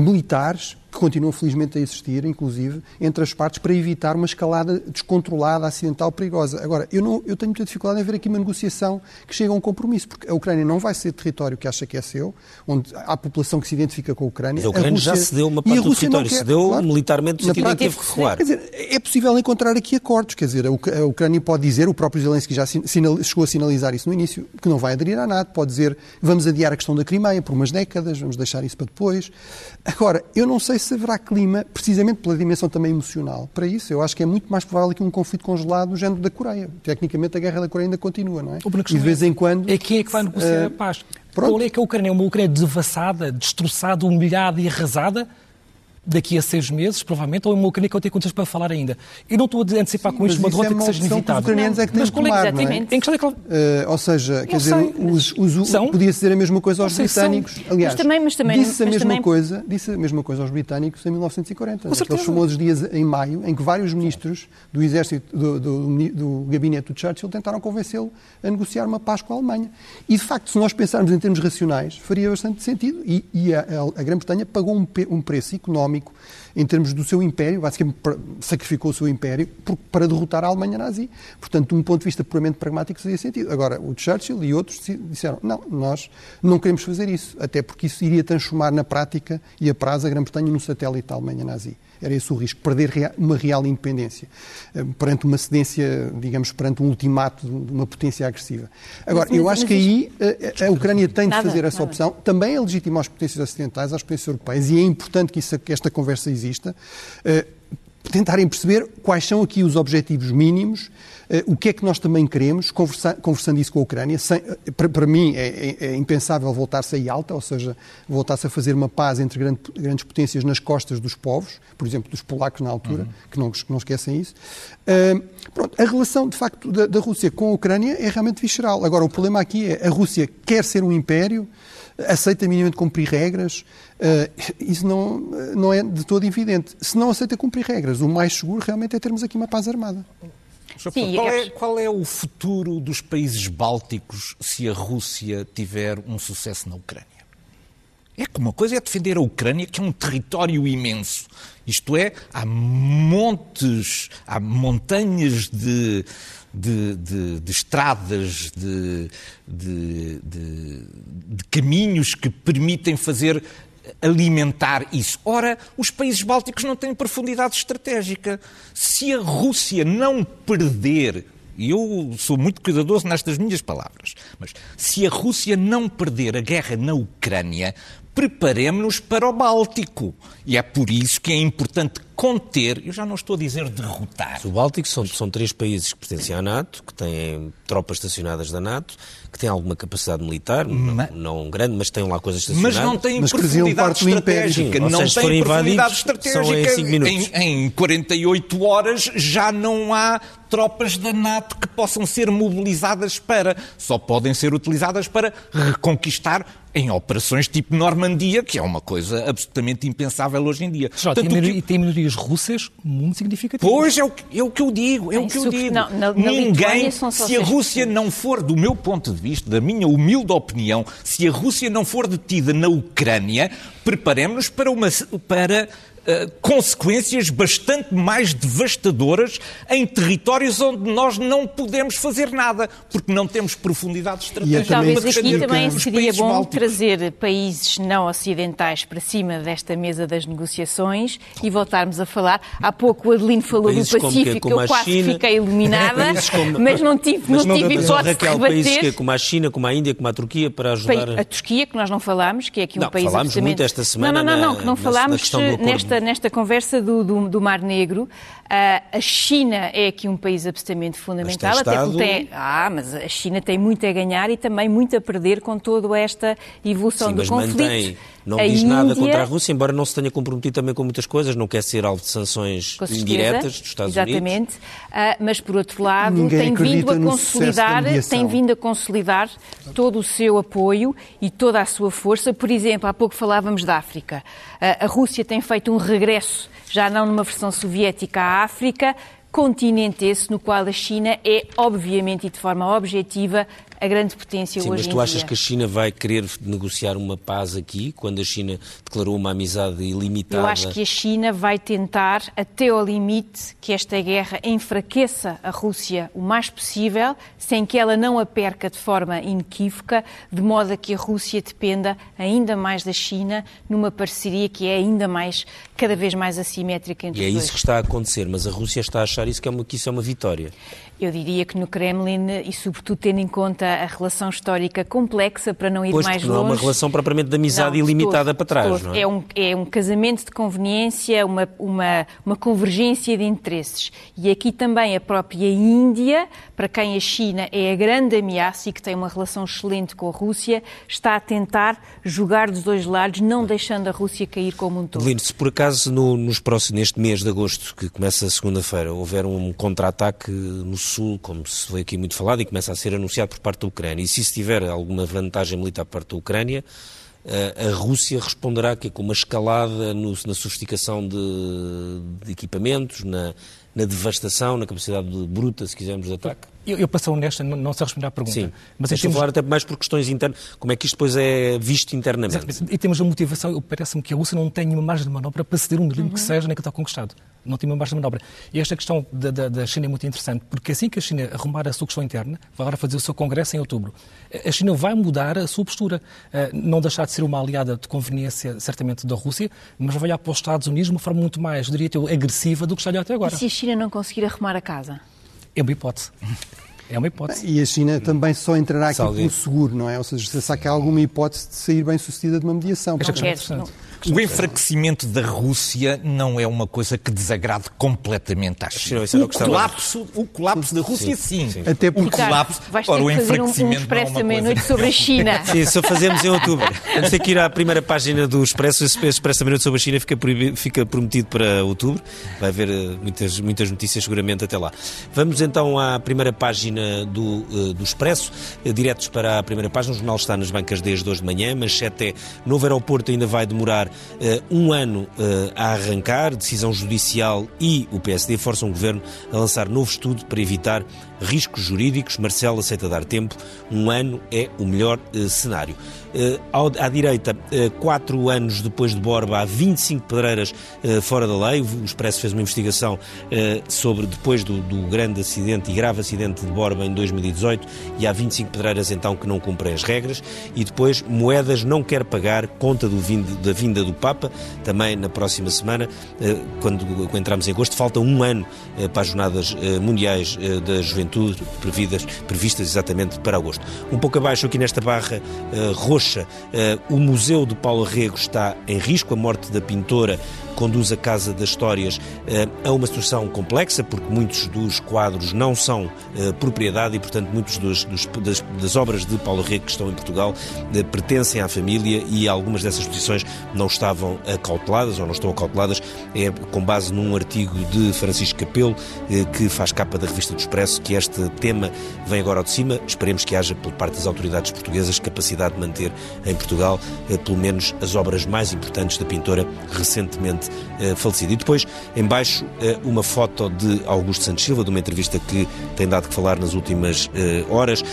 militares que continuam felizmente a existir, inclusive, entre as partes para evitar uma escalada descontrolada, acidental, perigosa. Agora, eu, não, eu tenho muita dificuldade em ver aqui uma negociação que chegue a um compromisso, porque a Ucrânia não vai ser território que acha que é seu, onde há população que se identifica com a Ucrânia. Mas a Ucrânia a Rússia, já cedeu uma parte do território, quer, cedeu claro, militarmente, no sentido teve que recuar. Quer dizer, é possível encontrar aqui acordos, quer dizer, a Ucrânia pode dizer, o próprio Zelensky já chegou a sinalizar isso no início, que não vai aderir a nada, pode dizer, vamos adiar a questão da Crimeia por umas décadas, vamos deixar isso para depois. Agora, eu não sei se haverá clima, precisamente pela dimensão também emocional, para isso. Eu acho que é muito mais provável que um conflito congelado do género da Coreia. Tecnicamente, a guerra da Coreia ainda continua, não é? E de vez em quando. É quem é que vai negociar uh, a paz? Pronto. Qual é que a Ucrânia? É uma Ucrânia devassada, destroçada, humilhada e arrasada? Daqui a seis meses, provavelmente, ou é uma Ucrânia que eu tenho contas para falar ainda. Eu não estou a antecipar com isto uma derrota é uma que seja inevitável. Que os ucranianos é que têm mas qual é exatamente? Em questão é que... Uh, ou seja, quer dizer, os, os, podia-se dizer a mesma coisa aos britânicos. São. Aliás, mas também, mas também, disse, a mesma também... coisa, disse a mesma coisa aos britânicos em 1940. Aqueles famosos dias em maio, em que vários ministros do exército, do, do, do gabinete do Churchill tentaram convencê-lo a negociar uma paz com a Alemanha. E, de facto, se nós pensarmos em termos racionais, faria bastante sentido. E, e a, a Grã-Bretanha pagou um, um preço económico económico em termos do seu império, basicamente sacrificou o seu império para derrotar a Alemanha nazi. Portanto, de um ponto de vista puramente pragmático, fazia sentido. Agora, o Churchill e outros disseram, não, nós não queremos fazer isso, até porque isso iria transformar na prática e a prazo a Grã-Bretanha num satélite da Alemanha nazi. Era esse o risco, perder uma real independência eh, perante uma cedência, digamos, perante um ultimato de uma potência agressiva. Agora, eu acho que aí eh, a, a Ucrânia tem de fazer essa opção. Também é legítimo às potências ocidentais, às potências europeias, e é importante que, isso, que esta conversa exista, tentarem perceber quais são aqui os objetivos mínimos eh, o que é que nós também queremos, conversando isso com a Ucrânia? Sem, eh, para, para, mim é, é, é impensável voltar-se a Yalta, ou seja, voltar-se a fazer uma paz entre grande, grandes potências nas costas dos povos, por exemplo, dos polacos na altura, uhum. que, não, que não esquecem isso. Uh, pronto, a relação, de facto, da, da Rússia com a Ucrânia é realmente visceral. Agora, o problema aqui é a Rússia quer ser um império, aceita minimamente cumprir regras, uh, isso não, não é de todo evidente. Se não aceita cumprir regras, o mais seguro realmente é termos aqui uma paz armada. Sim, qual, é, qual é o futuro dos países bálticos se a Rússia tiver um sucesso na Ucrânia? É que uma coisa é defender a Ucrânia, que é um território imenso. Isto é, há montes, há montanhas de, de, de, de estradas, de, de, caminhos que permitem fazer alimentar isso. Ora, os países bálticos não têm profundidade estratégica. Se a Rússia não perder e eu sou muito cuidadoso nestas minhas palavras, mas se a Rússia não perder a guerra na Ucrânia, preparemos-nos para o Báltico. E é por isso que é importante conter, eu já não estou a dizer derrotar. O Báltico são, são três países que pertencem à NATO, que têm tropas estacionadas da NATO, que têm alguma capacidade militar, mas, não, não, grande, mas têm lá coisas estacionadas. Mas não têm mas profundidade estratégica. Sim, não seja, têm profundidade estratégica. Em, em, em 48 horas já não há tropas da NATO que possam ser mobilizadas para. Só podem ser utilizadas para reconquistar em operações tipo Normandia, que é uma coisa absolutamente impensável hoje em dia. Portanto, tem, tem minorias russas muito significativas. Pois, é o que, é o que eu digo, é o que eu digo. Não, na, na Ninguém, se a Rússia não for, do meu ponto de vista, da minha humilde opinião, se a Rússia não for detida na Ucrânia, preparemos-nos para, uma, para eh, consequências bastante mais devastadoras em territórios onde nós não podemos fazer nada, porque não temos profundidade estratégica. Talvez aqui também seria bom bálticos. trazer países não ocidentais para cima desta mesa das negociações e voltarmos a falar. Há pouco o Adelino falou países do Pacífico, como, eu quase China, fiquei iluminada, como, mas não tive, mas não tive hipótese Raquel, de rebater. países que, como a China, como a Índia, como a Turquia, para ajudar... A Turquia, que nós não falámos, que é aqui um não, país falámos muito esta semana Não, não, não, não que não falámos nesta nesta, conversa do, do, do Mar Negro, uh, a China é aqui um país absolutamente fundamental. Mas tem até estado... tem, ah, mas a China tem muito a ganhar e também muito a perder com toda esta evolução Sim, do conflito. Mantém, não a diz Índia... nada contra a Rússia, embora não se tenha comprometido também com muitas coisas, não quer ser alvo de sanções indiretas dos Estados exatamente. Unidos. Exatamente, uh, mas por outro lado Ninguém tem vindo a consolidar, tem vindo a consolidar todo o seu apoio e toda a sua força. Por exemplo, há pouco falávamos da África. Uh, a Rússia tem feito um regresso, já não numa versão soviética, à África, continente esse no qual a China é, obviamente e de forma objetiva, a grande potência Sim, hoje mas tu achas que a China vai querer negociar uma paz aqui, quando a China declarou uma amizade ilimitada? Eu acho que a China vai tentar, até ao limite, que esta guerra enfraqueça a Rússia o mais possível, sem que ela não a perca de forma inequívoca, de modo a que a Rússia dependa ainda mais da China numa parceria que é ainda mais, cada vez mais assimétrica entre e é os dois. isso que está a acontecer, mas a Rússia está a achar isso que, é uma, que isso é uma vitória. Eu diria que no Kremlin, e sobretudo tendo em conta a relação histórica complexa, para não ir pois, mais longe. Não é uma relação propriamente de amizade não, ilimitada para trás, não é? É um, é um casamento de conveniência, uma, uma, uma convergência de interesses. E aqui também a própria Índia, para quem a China é a grande ameaça e que tem uma relação excelente com a Rússia, está a tentar jogar dos dois lados, não deixando a Rússia cair como um todo. Lino, se por acaso no, nos próximos, neste mês de agosto, que começa segunda-feira, houver um contra-ataque no Sul, como se foi aqui muito falado, e começa a ser anunciado por parte da Ucrânia, e se isso tiver alguma vantagem militar por parte da Ucrânia, eh, a Rússia responderá que com uma escalada no, na sofisticação de, de equipamentos, na, na, devastação, na capacidade de bruta, se quisermos, de ataque? Eu, eu para ser honesto, não, não sei responder à pergunta. Sim, mas estou a falar até mais por questões internas, como é que isto depois é visto internamente. Exatamente. E temos a motivação, parece-me que a Rússia não tem uma margem de manobra para ceder um milímetro uhum. que seja naquilo que está conquistado não tem uma margem de manobra. E esta questão da, da, da, China é muito interessante, porque assim que a China arrumar a sua questão interna, vai agora fazer o seu congresso em outubro, a China vai mudar a sua postura. Eh, não deixar de ser uma aliada de conveniência, certamente, da Rússia, mas vai olhar para os Estados Unidos de uma forma muito mais, diria eu, agressiva do que está a até agora. E se a China não conseguir arrumar a casa? É uma hipótese. É uma hipótese. E a China também só entrará aqui pelo seguro, não é? Ou seja, se há alguma hipótese de sair bem sucedida de uma mediação. Esta questão é interessante. O enfraquecimento da Rússia não é uma coisa que desagrade completamente à China. O, colapso, o colapso da Rússia, sim. sim. Até porque o colapso. Vais ter o enfraquecimento. Um, um expresso à meia-noite sobre a China. Sim, só fazemos em outubro. Vamos ter que ir à primeira página do Expresso. Esse Expresso da meia-noite sobre a China fica, fica prometido para outubro. Vai haver eh, muitas, muitas notícias, seguramente, até lá. Vamos então à primeira página do, eh, do Expresso. Eh, diretos para a primeira página. O jornal está nas bancas desde hoje de manhã. Manchete é: novo aeroporto ainda vai demorar uh, um ano a arrancar, decisão judicial e o PSD forçam o governo a lançar novo estudo para evitar riscos jurídicos. Marcelo aceita dar tempo. Um ano é o melhor uh, cenário. à direita, quatro anos depois de Borba, há 25 pedreiras fora da lei. O Expresso fez uma investigação sobre depois do, do, grande acidente e grave acidente de Borba em 2018 e há 25 pedreiras então que não cumprem as regras. E depois, Moedas não quer pagar conta da vinda do Papa, também na próxima semana, eh, quando, quando entramos em agosto, falta um ano eh, para as Jornadas eh, Mundiais da Juventude, previdas, previstas exatamente para agosto. Um pouco abaixo, aqui nesta barra roxa, o Museu de Paulo Rego está em risco, a morte da pintora conduz a Casa das Histórias eh, a uma situação complexa, porque muitos dos quadros não são propriedade e, portanto, dos, das, das, obras de Paulo Rego que estão em Portugal pertencem à família e algumas dessas posições não estavam acauteladas ou não estão acauteladas. É com base num artigo de Francisco Capelo, que faz capa da revista do Expresso, que este tema vem agora ao de cima. Esperemos que haja, por parte das autoridades portuguesas, capacidade de manter em Portugal, pelo menos, as obras mais importantes da pintora recentemente uh, falecido. E depois, embaixo, uh, uma foto de Augusto Santos Silva, de uma entrevista que tem dado que falar nas últimas horas,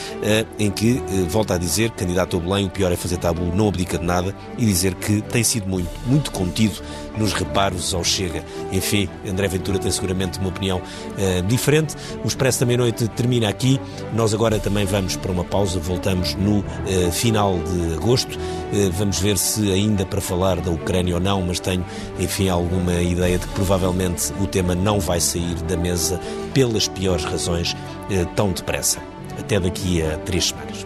em que volta a dizer, candidato a Belém, o pior é fazer tabu, não abdica de nada, e dizer que tem sido muito, muito contido nos reparos ao Chega. Enfim, André Ventura tem seguramente uma opinião uh, diferente. O Expresso da Meia-Noite termina aqui. Nós agora também vamos para uma pausa, voltamos no uh, final de agosto. Uh, vamos ver se ainda para falar da Ucrânia ou não, mas tenho, enfim, alguma ideia de que provavelmente o tema não vai sair da mesa pelas piores razões tão depressa. Até daqui a três semanas.